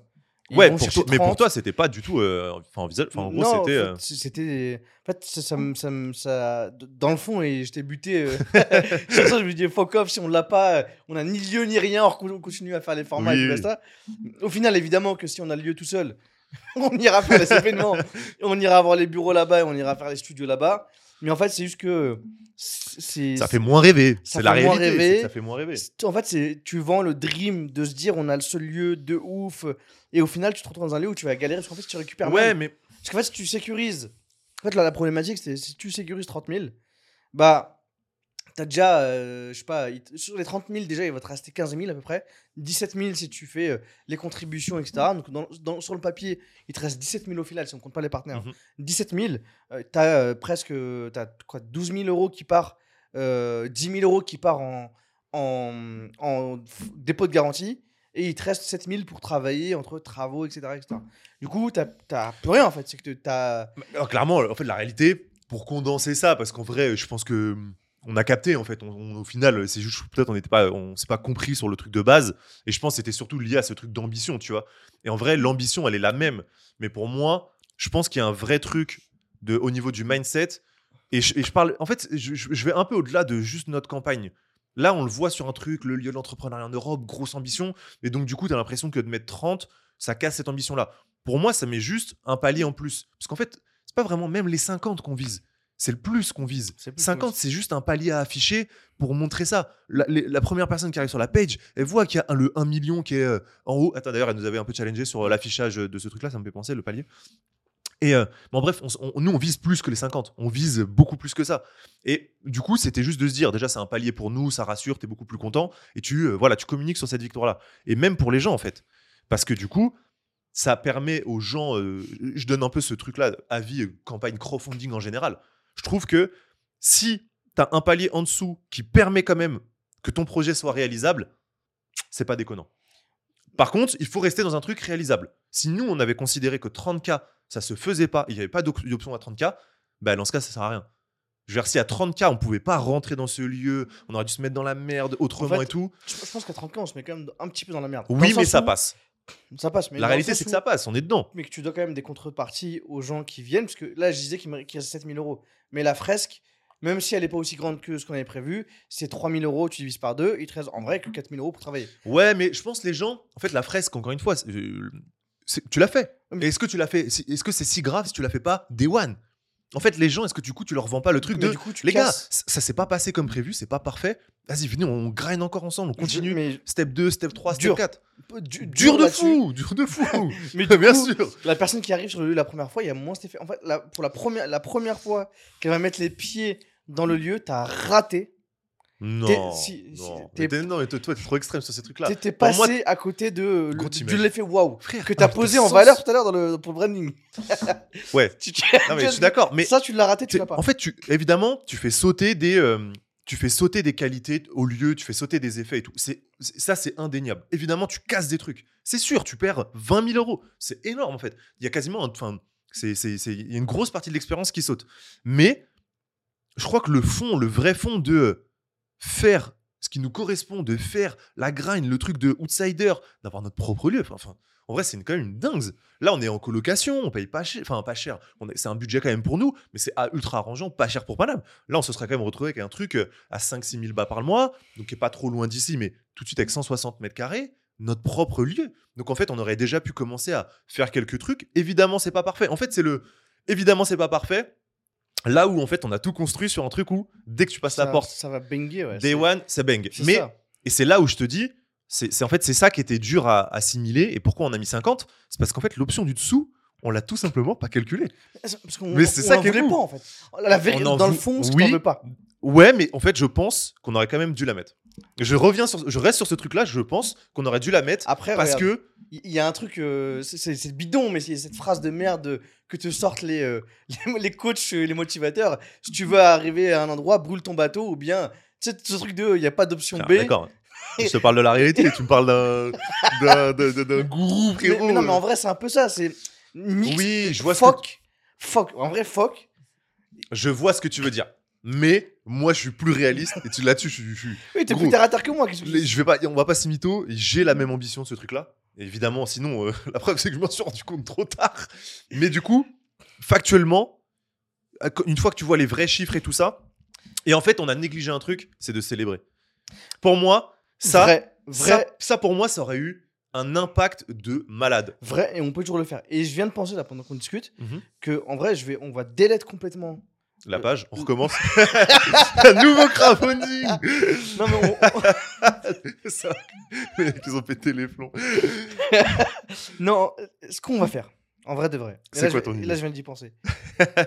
ils Ouais, pour toi- mais pour 30. toi, c'était pas du tout euh, enfin, en gros, c'était. en euh, fait, c'était. En fait, ça, ça, me- ça, dans le fond, et j'étais buté. euh, [laughs] [laughs] sur ça, je me disais, fuck off, si on l'a pas, euh, on a ni lieu ni rien, on continue à faire les formats Oui, et tout oui. ça. Au final, évidemment, que si on a le lieu tout seul, [laughs] on ira faire les événements, on ira avoir les bureaux là-bas et on ira faire les studios là-bas. Mais en fait, c'est juste que. c'est Ça fait moins rêver. ça C'est la fait moins réalité. rêver. Ça fait moins rêver. En fait, c'est tu vends le dream de se dire on a le seul lieu de ouf et au final tu te retrouves dans un lieu où tu vas galérer parce qu'en fait tu récupères Ouais, mais parce qu'en fait si tu sécurises en fait là la problématique c'est si tu sécurises 30 000 bah t'as déjà euh, je sais pas sur les 30 000 déjà il va te rester 15 000 à peu près. 17 000 si tu fais euh, les contributions etc donc dans, dans- sur le papier il te reste 17 000 au final si on compte pas les partenaires. Mhm. 17 000 euh, t'as euh, presque t'as quoi 12 000 euros qui part euh, 10 000 euros qui part en en, en dépôt de garantie et il te reste 7 000 pour travailler entre travaux etc, etc. du coup t'as plus rien en fait. C'est que t'as clairement, en fait, la réalité, pour condenser ça, parce qu'en vrai, je pense que on a capté, en fait. Au final, c'est juste peut-être on n'était pas, on s'est pas compris sur le truc de base. Et je pense que c'était surtout lié à ce truc d'ambition, tu vois. Et en vrai, l'ambition, elle est la même. Mais pour moi, je pense qu'il y a un vrai truc de, au niveau du mindset. Et je, parle, en fait, je vais un peu au-delà de juste notre campagne. Là, on le voit sur un truc, le lieu de l'entrepreneuriat en Europe, grosse ambition. Et donc, du coup, tu as l'impression que de mettre 30, ça casse cette ambition-là. Pour moi, ça met juste un palier en plus. Parce qu'en fait, c'est pas vraiment même les 50 qu'on vise. C'est le plus qu'on vise. C'est plus 50, plus. c'est juste un palier à afficher pour montrer ça. La, les- la première personne qui arrive sur la page, elle voit qu'il y a un- le 1 million qui est euh, en haut. Attends, d'ailleurs, elle nous avait un peu challengé sur euh, l'affichage de ce truc-là, ça me fait penser, le palier. Et euh, bon, bref, on s- on- nous, on vise plus que les 50. On vise beaucoup plus que ça. Et du coup, c'était juste de se dire, déjà, c'est un palier pour nous, ça rassure, t'es beaucoup plus content. Et tu, euh, voilà, tu communiques sur cette victoire-là. Et même pour les gens, en fait. Parce que du coup, ça permet aux gens, euh, je donne un peu ce truc-là, avis, campagne crowdfunding en général. Je trouve que si tu as un palier en dessous qui permet quand même que ton projet soit réalisable, c'est pas déconnant. Par contre, il faut rester dans un truc réalisable. Si nous, on avait considéré que 30K, ça se faisait pas, il n'y avait pas d'op- d'option à 30K, bah dans ce cas, ça sert à rien. Je veux dire, si à 30K, on pouvait pas rentrer dans ce lieu, on aurait dû se mettre dans la merde autrement En fait, et tout. Je, pense qu'à 30 ans, on se met quand même un petit peu dans la merde. Oui, mais ça passe. Ça passe. Mais La réalité, c'est que ça passe, on est dedans. Mais que tu dois quand même des contreparties aux gens qui viennent. Parce que là, je disais qu'il me qu'il reste 7000 euros. Mais la fresque, même si elle n'est pas aussi grande que ce qu'on avait prévu, c'est 3000 euros, tu divises par deux, il te reste en vrai que 4000 euros pour travailler. Ouais, mais je pense les gens, en fait, la fresque, encore une fois, c'est- euh, c'est- tu l'as fait. Mais- Est-ce que tu l'as fait c'est- Est-ce que c'est si grave si tu l'as fait pas Day One? En fait, les gens, est-ce que du coup, tu leur vends pas le truc Mais de du coup, tu les gars, casses. ça, ça s'est pas passé comme prévu, c'est pas parfait. Vas-y, venez, on grind encore ensemble, on continue. Mais Step 2, step 3, step Dur. 4. du- Dur de fou, dur de fou. [laughs] Mais [laughs] Bien coup, sûr. La personne qui arrive sur le lieu la première fois, il y a moins cet effet. En fait, la- pour la première, la première fois qu'elle va mettre les pieds dans le lieu, t'as raté. Non, si- non. t'es- Mais t'es- non, mais toi, t'es trop extrême sur ces trucs-là. Pour passé moi, à côté de, l'effet waouh Frère, que t'as posé en sens. valeur tout à l'heure dans le, pour le branding. [laughs] Ouais. Tu- tu- Non, mais je suis d'accord, mais ça, tu l'as raté, tu l'as pas. En fait, tu, évidemment, tu fais sauter des, euh, tu fais sauter des qualités au lieu, tu fais sauter des effets et tout. C'est, ça, c'est indéniable. Évidemment, tu casses des trucs. C'est sûr, tu perds 20 000 euros. C'est énorme en fait. Il y a quasiment, enfin, c'est, c'est, c'est- il y a une grosse partie de l'expérience qui saute. Mais je crois que le fond, le vrai fond de faire ce qui nous correspond, de faire la grind, le truc de outsider, d'avoir notre propre lieu. Enfin, en vrai, c'est quand même une dingue. Là, on est en colocation, on paye pas cher, enfin pas cher. C'est un budget quand même pour nous, mais c'est ultra arrangeant, pas cher pour Paname. Là, on se serait quand même retrouvé avec un truc euh, à 5-6 000 bas par mois, donc qui est pas trop loin d'ici, mais tout de suite avec 160 mètres carrés, notre propre lieu. Donc en fait, on aurait déjà pu commencer à faire quelques trucs. Évidemment, c'est pas parfait. En fait, c'est le. Évidemment, c'est pas parfait. Là où en fait, on a tout construit sur un truc où dès que tu passes ça, la porte, ça va banger, ouais. day one, c'est bang. Mais ça. et c'est là où je te dis, c'est en fait c'est ça qui était dur à assimiler. Et pourquoi on a mis 50 C'est parce qu'en fait l'option du dessous, on l'a tout simplement pas calculé. Mais c'est on ça qui est pas, en fait. La vérité, On dans le fond, que oui. veux pas. Ouais, mais en fait je pense qu'on aurait quand même dû la mettre. Je reviens sur, je reste sur ce truc-là. Je pense qu'on aurait dû la mettre Après, parce regarde, que il y, a un truc, euh, c'est- bidon, mais c'est cette phrase de merde que te sortent les, euh, [laughs] les, les coachs, euh, les motivateurs. Si tu veux arriver à un endroit, brûle ton bateau, ou bien, tu sais, ce truc de, il n'y a pas d'option Ah, B. D'accord. Je te parle de la réalité. tu me parles d'un gourou Mais, frérot. mais non, mais en vrai, c'est un peu ça. C'est Oui, je vois ce que fuck, fuck. En vrai, fuck. je vois ce que tu veux dire. Mais moi je suis plus réaliste et tu- là-dessus je suis- je suis [laughs] Oui, t'es plus terre à terre que moi. que je vais pas, on va pas s'y mytho. J'ai la même ambition de ce truc-là. Évidemment, sinon, euh, [laughs] la preuve c'est que je m'en suis rendu compte trop tard. Mais du coup, factuellement, co- une fois que tu vois les vrais chiffres et tout ça, et en fait, on a négligé un truc, c'est de célébrer. Pour moi, ça, vrai, ça, vrai, ça, pour moi, ça aurait eu un impact de malade. vrai, et on peut toujours le faire. Et je viens de penser là pendant qu'on discute Mhm. que en vrai, je vais, on va délète complètement. La Euh, page, on recommence. [laughs] Un nouveau crowdfunding. Non mais on- [laughs] ça, ils ont pété les plombs. [laughs] non, ce qu'on va faire, en vrai de vrai. C'est quoi je- ton idée Là, je viens d'y penser.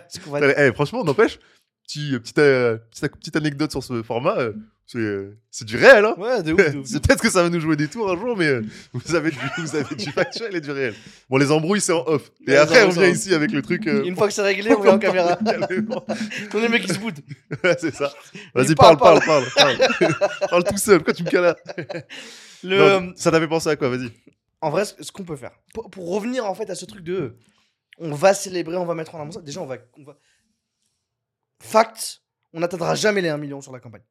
Ce qu'on va Eh, franchement, n'empêche, petit, petite, euh, petite, petite anecdote sur ce format, euh, c'est euh, c'est du réel. Hein Ouais, de ouf, de [laughs] ouf. c'est peut-être que ça va nous jouer des tours un jour, mais euh, vous, avez du, vous avez du factuel et du réel. Bon, les embrouilles, c'est en off. Et Ouais, après, les on vient ici avec le truc. euh, Une fois que c'est réglé, on met en caméra. Calmement. On est mecs [laughs] qui se boutent. [laughs] Ouais, c'est ça. Vas-y, parle, parle, parle, parle. Tout seul. Pourquoi tu me cales Le, Non, Ça t'avait pensé à quoi? Vas-y. En vrai, ce ce qu'on peut faire, pour, pour revenir en fait à ce truc de, on va célébrer, on va mettre en avant ça. Déjà, on va, on va. Fact, on n'atteindra jamais les 1 million sur la campagne,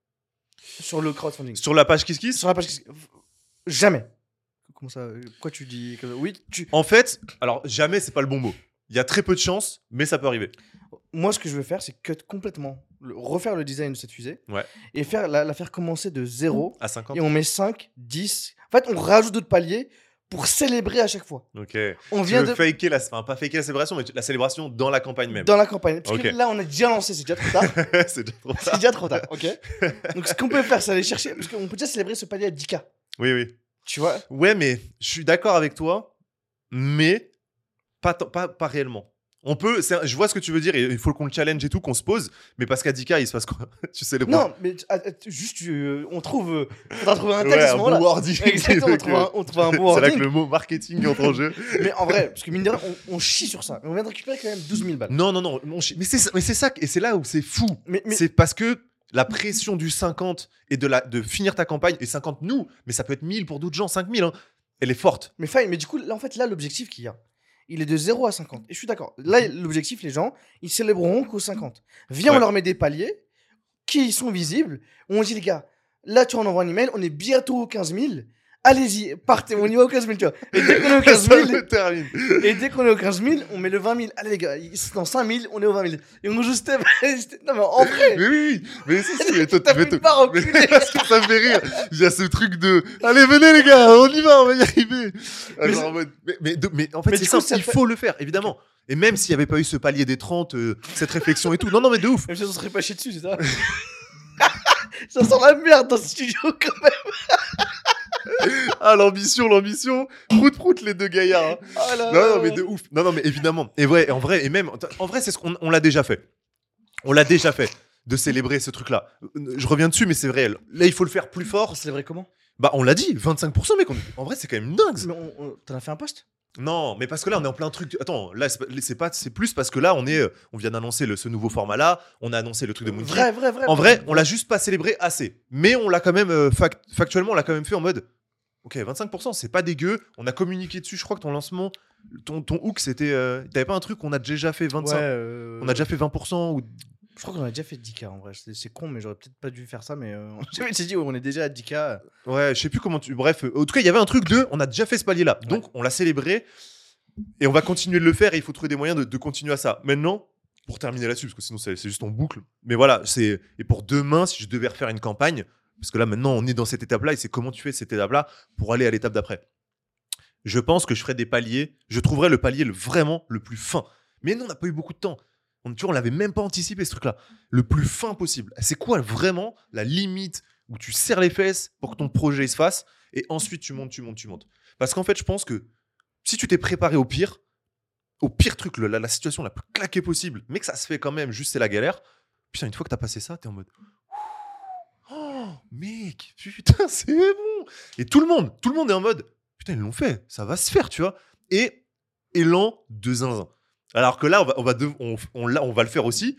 sur le crowdfunding, Sur la page Kiss Kiss sur la page. Jamais. Comment ça Pourquoi tu dis Oui, tu. En fait, alors jamais, c'est pas le bon mot. Il y a très peu de chances, mais ça peut arriver. Moi, ce que je veux faire, c'est cut complètement, le- refaire le design de cette fusée, Ouais. et faire la, la faire commencer de zéro. À 50 Et on met 5, 10. En fait, on rajoute d'autres paliers pour célébrer à chaque fois. Ok. On Tu vient veux de. faker la, enfin pas faker la célébration, mais la célébration dans la campagne même. Dans la campagne. Parce que là, on est déjà lancé, c'est déjà trop tard. [laughs] c'est déjà trop c'est tard. déjà trop tard, ok [laughs] Donc, ce qu'on peut faire, c'est aller chercher. Parce qu'on peut déjà célébrer ce palier à 10K. Oui, oui. Tu vois? Ouais, mais je suis d'accord avec toi, mais pas, pas, pas réellement. On peut, un- je vois ce que tu veux dire, et il faut qu'on le challenge et tout, qu'on se pose, mais parce qu'à 10K, il se passe quoi [laughs] Tu sais le Non, mais juste, euh, on trouve. euh, faudra trouver un Ouais, texte à ce un moment-là. wording. [laughs] Exactement, on trouve un, on trouve un bon [laughs] C'est là wording. que le mot marketing entre en jeu. Mais en vrai, parce que mine de rien, on, on chie sur ça. On vient de récupérer quand même 12 000 balles. Non, non, non. mon chi- Mais c'est ça, mais c'est ça, et c'est là où c'est fou. Mais, mais C'est parce que la pression du 50 et de, la, de finir ta campagne, et 50 nous, mais ça peut être 1000 pour d'autres gens, 5000, hein, elle est forte. Mais fine, mais du coup, là, en fait, là, l'objectif qu'il y a, il est de 0 à 50. Et je suis d'accord. Là, l'objectif, les gens, ils célébreront qu'au 50. Viens, on Ouais. leur met des paliers qui sont visibles. On dit, les gars, là, tu en envoies un email, on est bientôt aux 15 000. Allez-y, partez, on y va aux 15 000, tu vois. Et dès qu'on est aux 15 [laughs] Ça 000, me termine. et dès qu'on est aux 15 000, on met le 20 000. Allez, les gars, c'est dans 5 000, on est aux 20 000. Et on joue step. [laughs] non, mais en vrai, Mais oui, oui, mais si, si, mais toi, t'as mais fait part mais [laughs] ça me fait rire. Il y a ce truc de Allez, venez les gars, on y va, on va y arriver. Mais Alors, c'est- en mode- mais, mais, de- mais en fait, c'est simple, il faut le faire, évidemment. Et même s'il n'y avait pas eu ce palier des 30, euh, cette réflexion et tout. Non, non, mais de ouf. Même si on serait pas chié dessus, c'est ça Ça sent la merde dans ce studio quand même. Ah, l'ambition, l'ambition. Prout, prout, les deux gaillards. hein. Oh là Non, là. non, mais de ouf. Non, non, mais évidemment. Et ouais, en vrai, et même, en vrai, c'est ce qu'on on l'a déjà fait. On l'a déjà fait de célébrer ce truc-là. Je reviens dessus, mais c'est vrai. Là, il faut le faire plus fort. célébrait comment? Bah, on l'a dit, 25%, mec. on- En vrai, c'est quand même dingue. Mais on- on- T'en as fait un post Non, mais parce que là, on est en plein truc. Attends, là, c'est pas- c'est plus parce que là, on est, euh, on vient d'annoncer ce nouveau format-là. On a annoncé le truc de Monkey. Vrai, vrai, vrai. En vrai, on l'a juste pas célébré assez. Mais on l'a quand même, euh, fact- factuellement, on l'a quand même fait en mode. Ok, 25%, c'est pas dégueu. On a communiqué dessus. Je crois que ton lancement, ton, ton hook, c'était. euh, T'avais pas un truc qu'on a déjà fait 25 Ouais, euh, On a déjà fait 20% ou. Je crois qu'on a déjà fait 10K en vrai. C'est c'est con, mais j'aurais peut-être pas dû faire ça. Mais euh... [laughs] me suis dit, on est déjà à 10K. Ouais, je sais plus comment tu. Bref, euh, en tout cas, il y avait un truc de. On a déjà fait ce palier-là. Donc, on l'a célébré. Et on va continuer de le faire. Et il faut trouver des moyens de, de continuer à ça. Maintenant, pour terminer là-dessus, parce que sinon, c'est c'est juste en boucle. Mais voilà, c'est. Et pour demain, si je devais refaire une campagne, parce que là, maintenant, on est dans cette étape-là. Et c'est comment tu fais cette étape-là pour aller à l'étape d'après. Je pense que je ferais des paliers. Je trouverais le palier le, vraiment le plus fin. Mais nous, on n'a pas eu beaucoup de temps. On, tu vois, on l'avait même pas anticipé ce truc-là. Le plus fin possible. C'est quoi vraiment la limite où tu serres les fesses pour que ton projet se fasse et ensuite tu montes, tu montes, tu montes? Parce qu'en fait, je pense que si tu t'es préparé au pire, au pire truc, la, la situation la plus claquée possible, mais que ça se fait quand même, juste c'est la galère, putain, une fois que t'as passé ça, t'es en mode. Oh, mec, putain, [laughs] c'est bon! Et tout le monde, tout le monde est en mode, putain, ils l'ont fait, ça va se faire, tu vois. Et élan de zinzin. Alors que là, on va, on va, on, on, là, on va le faire aussi,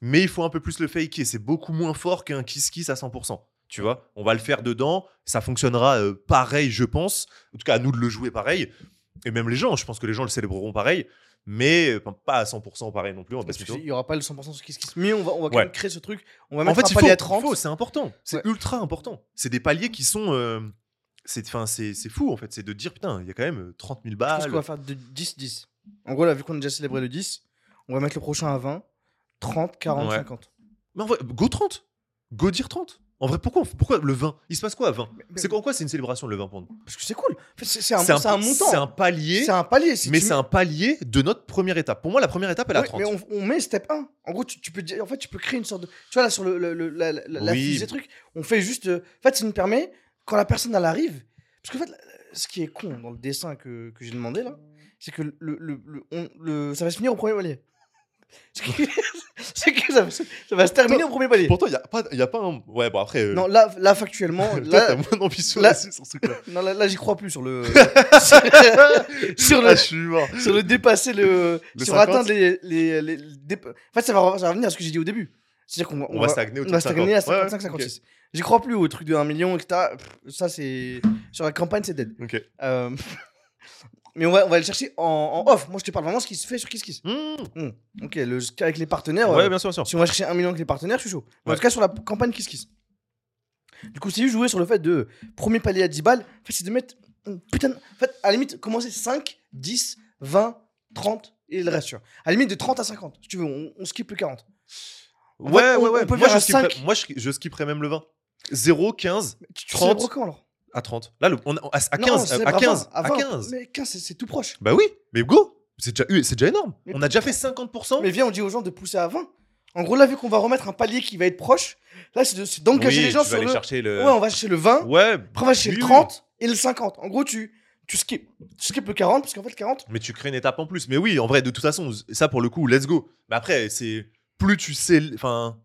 mais il faut un peu plus le faker. C'est beaucoup moins fort qu'un kiss kiss à 100%. Tu vois, on va le faire dedans, ça fonctionnera euh, pareil, je pense. En tout cas, à nous de le jouer pareil. Et même les gens, je pense que les gens le célébreront pareil, mais euh, pas à 100% pareil non plus. On va pas se Parce mytho. qu'il y aura pas le 100% sur Kiss Kiss. Mais on va, on va quand Ouais. même créer ce truc. On va En fait, un il palier faut, à 30. il faut, c'est important. C'est Ouais. ultra important. C'est des paliers qui sont. euh, c'est fou, en fait. C'est de dire, putain, il y a quand même euh, 30 000 Je pense balles. qu'on va faire de 10-10. En gros, là, vu qu'on a déjà célébré le 10, on va mettre le prochain à 20, 30, 40, Ouais. 50. Mais en vrai, go 30. Go dire 30. En vrai, pourquoi, pourquoi le 20 Il se passe quoi à 20 Mais- C'est en quoi c'est une célébration le 20 pour nous? Parce que c'est cool. En fait, C'est c'est un, C'est un montant. C'est un palier. C'est un palier. Si mais tu c'est un palier de notre première étape. Pour moi, la première étape, elle est à Ouais, 30. mais on, on met step 1. En gros, tu, tu peux dire, en fait, tu peux créer une sorte de. Tu vois, là, sur le, le- le- la, la, la Oui. fiche des trucs, on fait juste. euh, En fait, ça nous permet, quand la personne, elle arrive. Parce qu'en fait, la- ce qui est con dans le dessin que, que j'ai demandé, là, c'est que le, le, le- on- le- ça va se finir au premier palier. [laughs] C'est que, [laughs] ça, va se- ça va se terminer au premier palier. Pourtant, il n'y a, pas- y a pas un. Ouais, bon, après. euh, Non, là, là factuellement, [laughs] toi, là, t'as moins d'ambition là- là-dessus sur ce truc-là. non, là, là, j'y crois plus sur le. sur le, Ah, je suis mort. sur le dépasser le, Le sur 50? atteindre les, les, les- les en fait ça va, ça va revenir à ce que j'ai dit au début c'est à dire qu'on On va stagner au on va stagner à 50. Ouais, 55 ouais, 56 j'y crois plus au truc de 1 million etc Pff, ça c'est sur la campagne c'est dead Ok. Euh, mais on va, on va le chercher en, en off moi je te parle vraiment ce qui se fait sur KissKiss Mmh. ok le, avec les partenaires Ouais, euh, bien sûr, bien sûr. si on va chercher 1 million avec les partenaires je suis chaud Mais en Ouais. tout cas sur la campagne KissKiss du coup c'est juste jouer sur le fait de premier palier à 10 balles en fait c'est de mettre putain en fait à la limite commencer 5 10 20 30 et le reste tu vois. à la limite de 30 à 50 si tu veux on, on skip le 40 En Ouais, fait, on- ouais, ouais. on peut moi, faire je un skipperais, 5. moi, je, je skipperais même le 20. 0, 15 tu, tu 30. célèbres quand alors à 30. Là, on a- à, à Non, 15. on à, célèbre 15. 20, À 20. 15. mais 15 c'est- tout proche Bah oui, mais go. C'est déjà, c'est déjà énorme. Mais on a déjà fait 50%. mais viens on dit aux gens de pousser à 20 en gros là vu qu'on va remettre un palier qui va être proche là c'est de- c'est d'engager Oui, les gens sur aller le chercher le. ouais on va chercher le 20 Ouais, après on va chercher oui, le oui. 30 et le 50 en gros tu tu skip tu skip le 40 parce qu'en fait le 40 Mais tu crées une étape en plus. Mais oui, en vrai, de toute façon, ça pour le coup, let's go. Mais après, c'est plus tu sais. Enfin.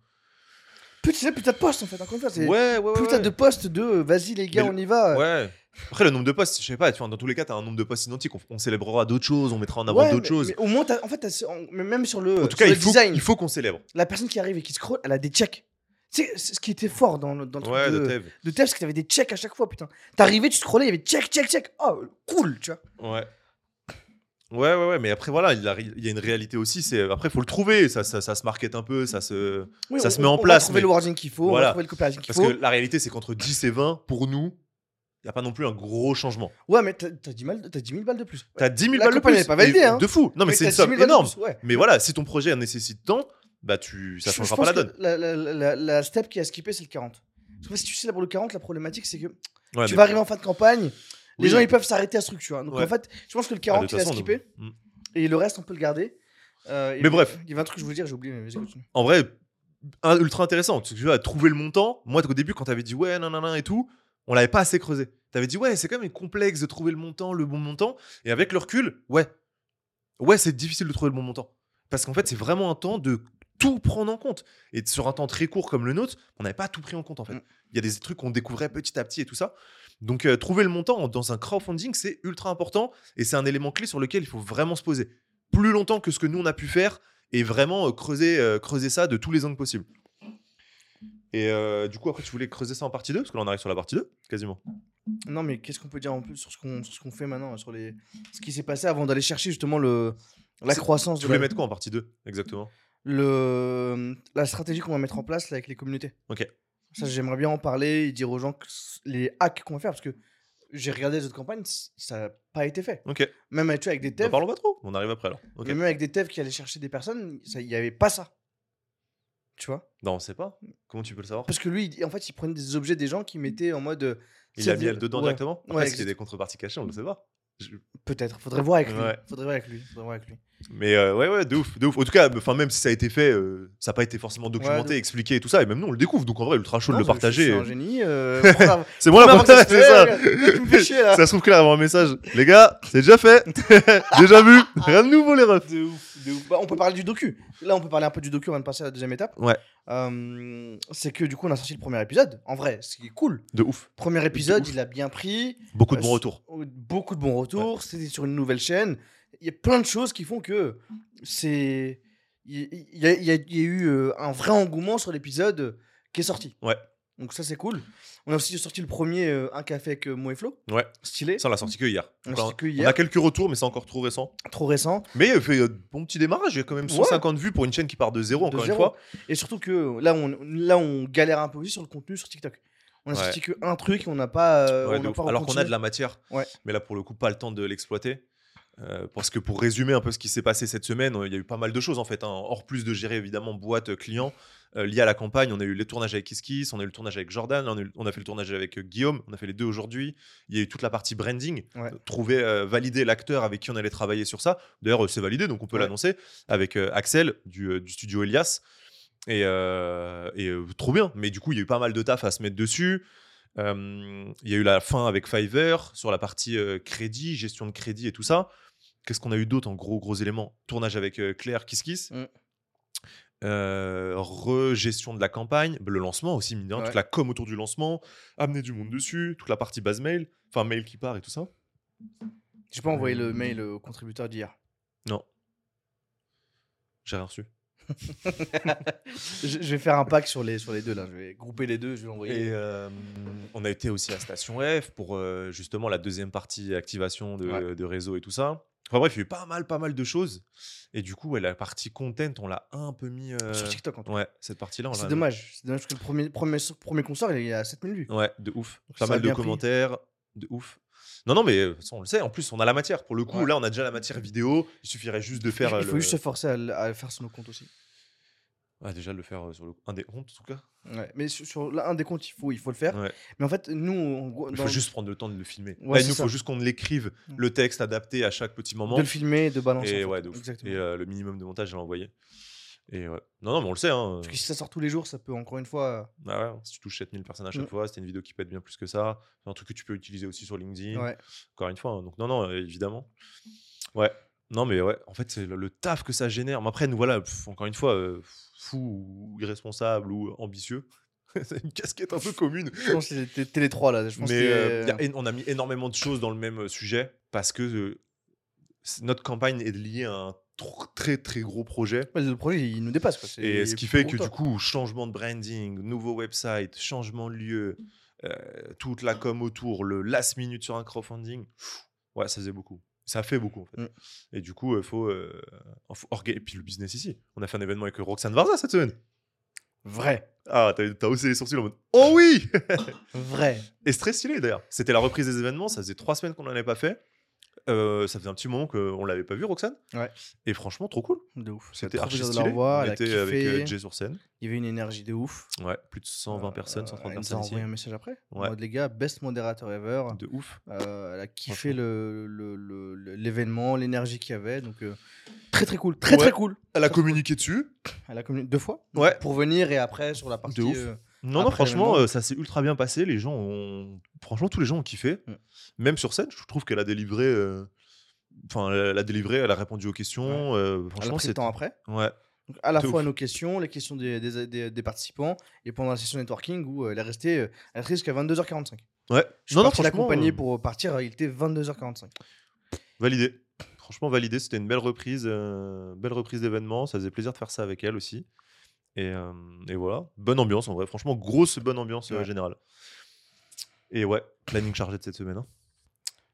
Plus t'as de postes en fait encore une fois c'est Ouais, ouais, ouais. plus t'as ouais. de postes de euh, vas-y les gars Mais on y va Ouais. Après, le nombre de postes, je sais pas, tu vois, dans tous les cas, t'as un nombre de postes identiques. On, on célébrera d'autres choses, on mettra en avant Ouais, d'autres mais- choses. mais au moins t'as- en fait t'as- en- mais même sur le en tout sur cas, le il faut, design il faut qu'on célèbre. la personne qui arrive et qui scroll elle a des checks Tu sais, c'est ce qui était fort dans le, dans le truc Ouais, de, de Tev. de c'est que t'avais des checks à chaque fois, putain. T'arrivais, tu scrollais, il y avait check, check, check. Oh, cool, tu vois. Ouais. Ouais, ouais, ouais, mais après, voilà, il, a- il y a une réalité aussi. C'est Après, il faut le trouver. Ça, ça, ça se market un peu. Ça se... Oui, Ça on- se met en on va place, trouver mais- le wording qu'il faut, on Voilà. va trouver le copywriting qu'il Parce faut. que la réalité, c'est qu'entre 10 et 20, pour nous, il n'y a pas non plus un gros changement. Ouais, mais t'as t'as 10, mal- t'as 10 000 balles de plus. T'as 10 000 La balles de plus. n'est pas validée, hein. De fou. Non, mais, Mais c'est une t'as 10 000 somme énorme. plus, ouais. Mais voilà, si ton projet nécessite tant, bah tu, ça je changera pas la donne. La, la- la- step qui a skippé, c'est le 40. Parce que si tu sais, là, pour le 40, la problématique, c'est que Ouais, tu vas arriver en fin de campagne, les Oui. gens, ils peuvent s'arrêter à ce truc, tu vois. Donc, Ouais. en fait, je pense que le Ah, 40, de toute il a façon, skippé. non. Mm. Et le reste, on peut le garder. Euh, Mais bref. Il y avait un truc que je voulais dire, j'ai oublié, mais continue. En vrai, un- ultra intéressant. Parce que tu vas trouver le montant. Moi, au début, quand t'avais dit ouais, non, non, non et tout, on l'avait pas assez creusé. T'avais dit ouais, c'est quand même complexe de trouver le montant, le bon montant. Et avec le recul, ouais, ouais, c'est difficile de trouver le bon montant. Parce qu'en fait, c'est vraiment un temps de tout prendre en compte. Et sur un temps très court comme le nôtre, on n'avait pas tout pris en compte en fait. Mm. Il y a des trucs qu'on découvrait petit à petit et tout ça. Donc, euh, trouver le montant dans un crowdfunding, c'est ultra important et c'est un élément clé sur lequel il faut vraiment se poser. Plus longtemps que ce que nous on a pu faire et vraiment euh, creuser, euh, creuser ça de tous les angles possibles. Et du coup, après, tu voulais creuser ça en partie 2 Parce que là, on arrive sur la partie 2, quasiment. Non, mais qu'est-ce qu'on peut dire en plus sur ce qu'on fait maintenant, sur les... ce qui s'est passé avant d'aller chercher justement le... la croissance Tu de voulais la... mettre quoi en partie 2 Exactement? le... la stratégie qu'on va mettre en place là, avec les communautés. Ok. Ça, j'aimerais bien en parler et dire aux gens que les hacks qu'on va faire parce que j'ai regardé les autres campagnes, ça n'a pas été fait. Ok. Même tu vois, avec des Bah, devs, parlons pas trop. On arrive après alors. Ok. mais même avec des devs qui allaient chercher des personnes, il n'y avait pas ça. Tu vois? Non, on sait pas. Comment tu peux le savoir? Parce que lui, il- en fait, il prenait des objets des gens qui mettaient en mode. euh, Il a mis des- elle dedans ouais. directement? Après, Ouais, est-ce qu'il y a exact- des contreparties cachées On le sait pas. Je- Peut-être. Faudrait voir avec lui. Ouais. Faudrait voir avec lui. Faudrait voir avec lui. Mais euh, ouais, ouais, de ouf, de ouf. En tout cas, enfin, même si ça a été fait, euh, ça n'a pas été forcément documenté, expliqué et tout ça. Et même nous, on le découvre. Donc en vrai, ultra chaud de le partager. et- un génie. euh, [laughs] C'est moi la première que c'est ça. regarde, Tu me fais chier là. Ça se trouve qu'il avoir un message. Les gars, c'est déjà fait. [laughs] déjà vu. Rien de nouveau, les refs. De ouf, de ouf. Bah, on peut parler du docu. Là, on peut parler un peu du docu avant de passer à la deuxième étape. Ouais. Euh, c'est que du coup, on a sorti le premier épisode. En vrai, ce qui est cool. De ouf. Premier épisode, ouf. il a bien pris. Beaucoup de Euh, bons retours. Beaucoup de bons retours. C'était sur une nouvelle chaîne. Il y a plein de choses qui font que c'est. Il y, a, il y a- il y a eu euh, un vrai engouement sur l'épisode qui est sorti. Ouais. Donc ça, c'est cool. On a aussi sorti le premier euh, Un café avec euh, et Flo. Ouais. Stylé. Ça, on l'a sorti que hier. On Enfin, que on hier. a quelques retours, mais c'est encore trop récent. Trop récent. Mais il fait euh, bon petit démarrage. Il y a quand même Ouais. 150 vues pour une chaîne qui part de zéro, De encore zéro. une fois. Et surtout que là, on, là, on galère un peu aussi sur le contenu sur TikTok. On a Ouais. sorti que un truc on n'a pas. euh, Ouais, on pas Alors qu'on a de la matière. Ouais. Mais là, pour le coup, pas le temps de l'exploiter. Euh, parce que pour résumer un peu ce qui s'est passé cette semaine, euh, il y a eu pas mal de choses en fait. hein. Hors plus de gérer évidemment boîte euh, client euh, lié à la campagne, on a eu les tournages avec KissKiss, on a eu le tournage avec Jordan, on a, eu- on a fait le tournage avec Guillaume, on a fait les deux aujourd'hui. Il y a eu toute la partie branding, Ouais. trouver, euh, valider l'acteur avec qui on allait travailler sur ça. D'ailleurs, c'est validé, donc on peut Ouais. l'annoncer avec Axel du, du studio Elias. Et, et, trop bien. Mais du coup, il y a eu pas mal de taf à se mettre dessus. Euh, Il y a eu la fin avec Fiverr sur la partie euh, crédit, gestion de crédit et tout ça. Qu'est-ce qu'on a eu d'autre en gros gros éléments? Tournage avec euh, Claire KissKiss. Mm. Euh, re-gestion de la campagne, le lancement aussi, mine Ouais. toute la com autour du lancement, amener du monde dessus, toute la partie base mail, enfin mail qui part et tout ça. J'ai pas envoyé le mail au contributeur d'hier. Non. J'ai rien reçu. [laughs] je, je vais faire un pack sur les, sur les deux là. Je vais grouper les deux, je vais l'envoyer. Et euh, on a été aussi à Station F pour euh, justement la deuxième partie activation de, Ouais. de réseau et tout ça. Enfin bref, il y a eu pas mal, pas mal de choses. Et du coup, ouais, la partie content, on l'a un peu mis. euh, Sur TikTok en tout cas. Ouais, cette partie-là, C'est dommage. C'est dommage parce que le premier, premier, premier concert, il est à 7000 vues. Ouais, de ouf. Donc pas a mal de pris. commentaires, de ouf. Non, non, mais euh, ça, on le sait. En plus, on a la matière. Pour le coup, Ouais. là, on a déjà la matière vidéo. Il suffirait juste de faire. il euh, faut le- juste se forcer à, le- à faire sur nos comptes aussi. Ouais, déjà, le faire euh, sur le... un des comptes, en tout cas. Ouais. Mais sur, sur là, un des comptes, il faut, il faut le faire. Ouais. Mais en fait, nous, en gros, Il faut juste prendre le temps de le filmer. Ouais, il nous faut juste qu'on l'écrive, Mm. le texte adapté à chaque petit moment. de le filmer, de balancer. en Et fait. de ouf. Exactement. Et euh, le minimum de montage, j'ai envoyé. Et ouais. Non, non, mais on le sait. Hein. Parce que si ça sort tous les jours, ça peut encore une fois. Ah ouais, si tu touches 7000 personnes à chaque Mm. fois, c'était une vidéo qui peut être bien plus que ça. C'est un truc que tu peux utiliser aussi sur LinkedIn. Ouais. Encore une fois. hein. Donc, non, non, euh, évidemment. Ouais. Non, mais ouais, en fait, c'est le, le taf que ça génère. Mais après, nous, voilà, pff, encore une fois, euh, fou ou irresponsable ou ambitieux. [laughs] c'est une casquette un peu commune. Je pense que c'était les trois là. Je pense Mais euh, a on a mis énormément de choses dans le même euh, sujet parce que euh, notre campagne est liée à un très très gros projet. Ouais, Le projet, il nous dépasse. Quoi. Et ce qui fait que du coup, changement de branding, nouveau website, changement de lieu, euh, toute la com autour, le last minute sur un crowdfunding, pff, ouais, ça faisait beaucoup. Ça fait beaucoup en fait. Mm. Et du coup, il faut, euh, faut orga- Et puis le business ici. On a fait un événement avec Roxane Varza cette semaine. Vrai. Ah, t'as haussé les sourcils en mode Oh oui [laughs] Vrai. Et très stylé d'ailleurs. C'était la reprise des événements. Ça faisait trois semaines qu'on n'en avait pas fait. Euh, ça faisait un petit moment qu'on l'avait pas vu, Roxane. Ouais. Et franchement, trop cool. De ouf. C'était archi plaisir de stylé. la revoir. On Elle a était avec kiffé. euh, Jay sur scène. Il y avait une énergie de ouf. Ouais, plus de 120 personnes, Euh, 130 elle nous a personnes envoyé un message après. En Ouais. mode, les gars, best modérateur ever. De ouf. Euh, elle a kiffé Franchement. le- le- le- le- l'événement, l'énergie qu'il y avait. Donc, euh, très très cool. Très Ouais. très cool. Elle a communiqué dessus. Elle a communiqué deux fois. Ouais. Pour venir et après sur la partie. ouf. Euh, Non, non, franchement, euh, ça s'est ultra bien passé. Les gens ont. Franchement, tous les gens ont kiffé. Mm. Même sur scène, je trouve qu'elle a délivré. euh, Enfin, elle a délivré, elle a répondu aux questions. euh, elle a franchement, c'est. temps après. Ouais. Donc, à la fois ouf. nos questions, les questions des, des, des- des participants et pendant la session networking où euh, elle est restée, euh, elle est jusqu'à 22h45. Ouais. Je non, suis non, franchement. l'accompagner euh, pour partir, il était 22h45. Validé. Franchement, validé. C'était une belle reprise. euh, belle reprise d'événement. Ça faisait plaisir de faire ça avec elle aussi. Et, euh, et voilà. Bonne ambiance en vrai. Franchement, grosse bonne ambiance euh, Ouais. générale. Et ouais, planning chargé de cette semaine. hein.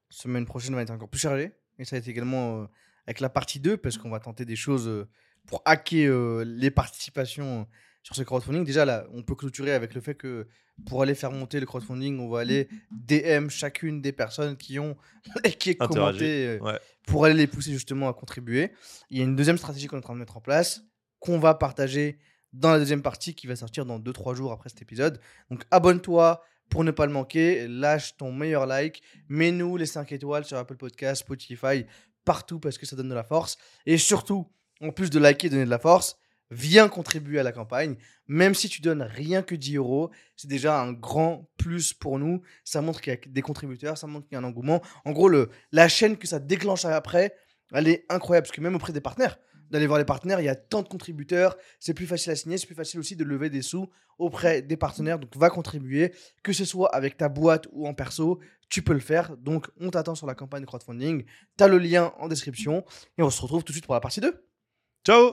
Semaine prochaine va être encore plus chargée. Et ça va être également euh, avec la partie 2 parce qu'on va tenter des choses euh, pour hacker les participations sur ce crowdfunding. Déjà, là, on peut clôturer avec le fait que pour aller faire monter le crowdfunding, on va aller DM chacune des personnes qui ont [laughs] qui est Interagi. commenté euh, Ouais. pour aller les pousser justement à contribuer. Il y a une deuxième stratégie qu'on est en train de mettre en place, qu'on va partager dans la deuxième partie qui va sortir dans 2-3 jours après cet épisode. Donc abonne-toi pour ne pas le manquer, lâche ton meilleur like, mets-nous les 5 étoiles sur Apple Podcast, Spotify, partout parce que ça donne de la force. Et surtout, en plus de liker et donner de la force, viens contribuer à la campagne. Même si tu donnes rien que 10 euros, c'est déjà un grand plus pour nous. Ça montre qu'il y a des contributeurs, ça montre qu'il y a un engouement. En gros, la chaîne que ça déclenche après, elle est incroyable. Parce que même auprès des partenaires, d'aller voir les partenaires, il y a tant de contributeurs, c'est plus facile à signer, c'est plus facile aussi de lever des sous auprès des partenaires. Donc va contribuer, que ce soit avec ta boîte ou en perso, tu peux le faire. Donc on t'attend sur la campagne crowdfunding. Tu as le lien en description et on se retrouve tout de suite pour la partie 2. Ciao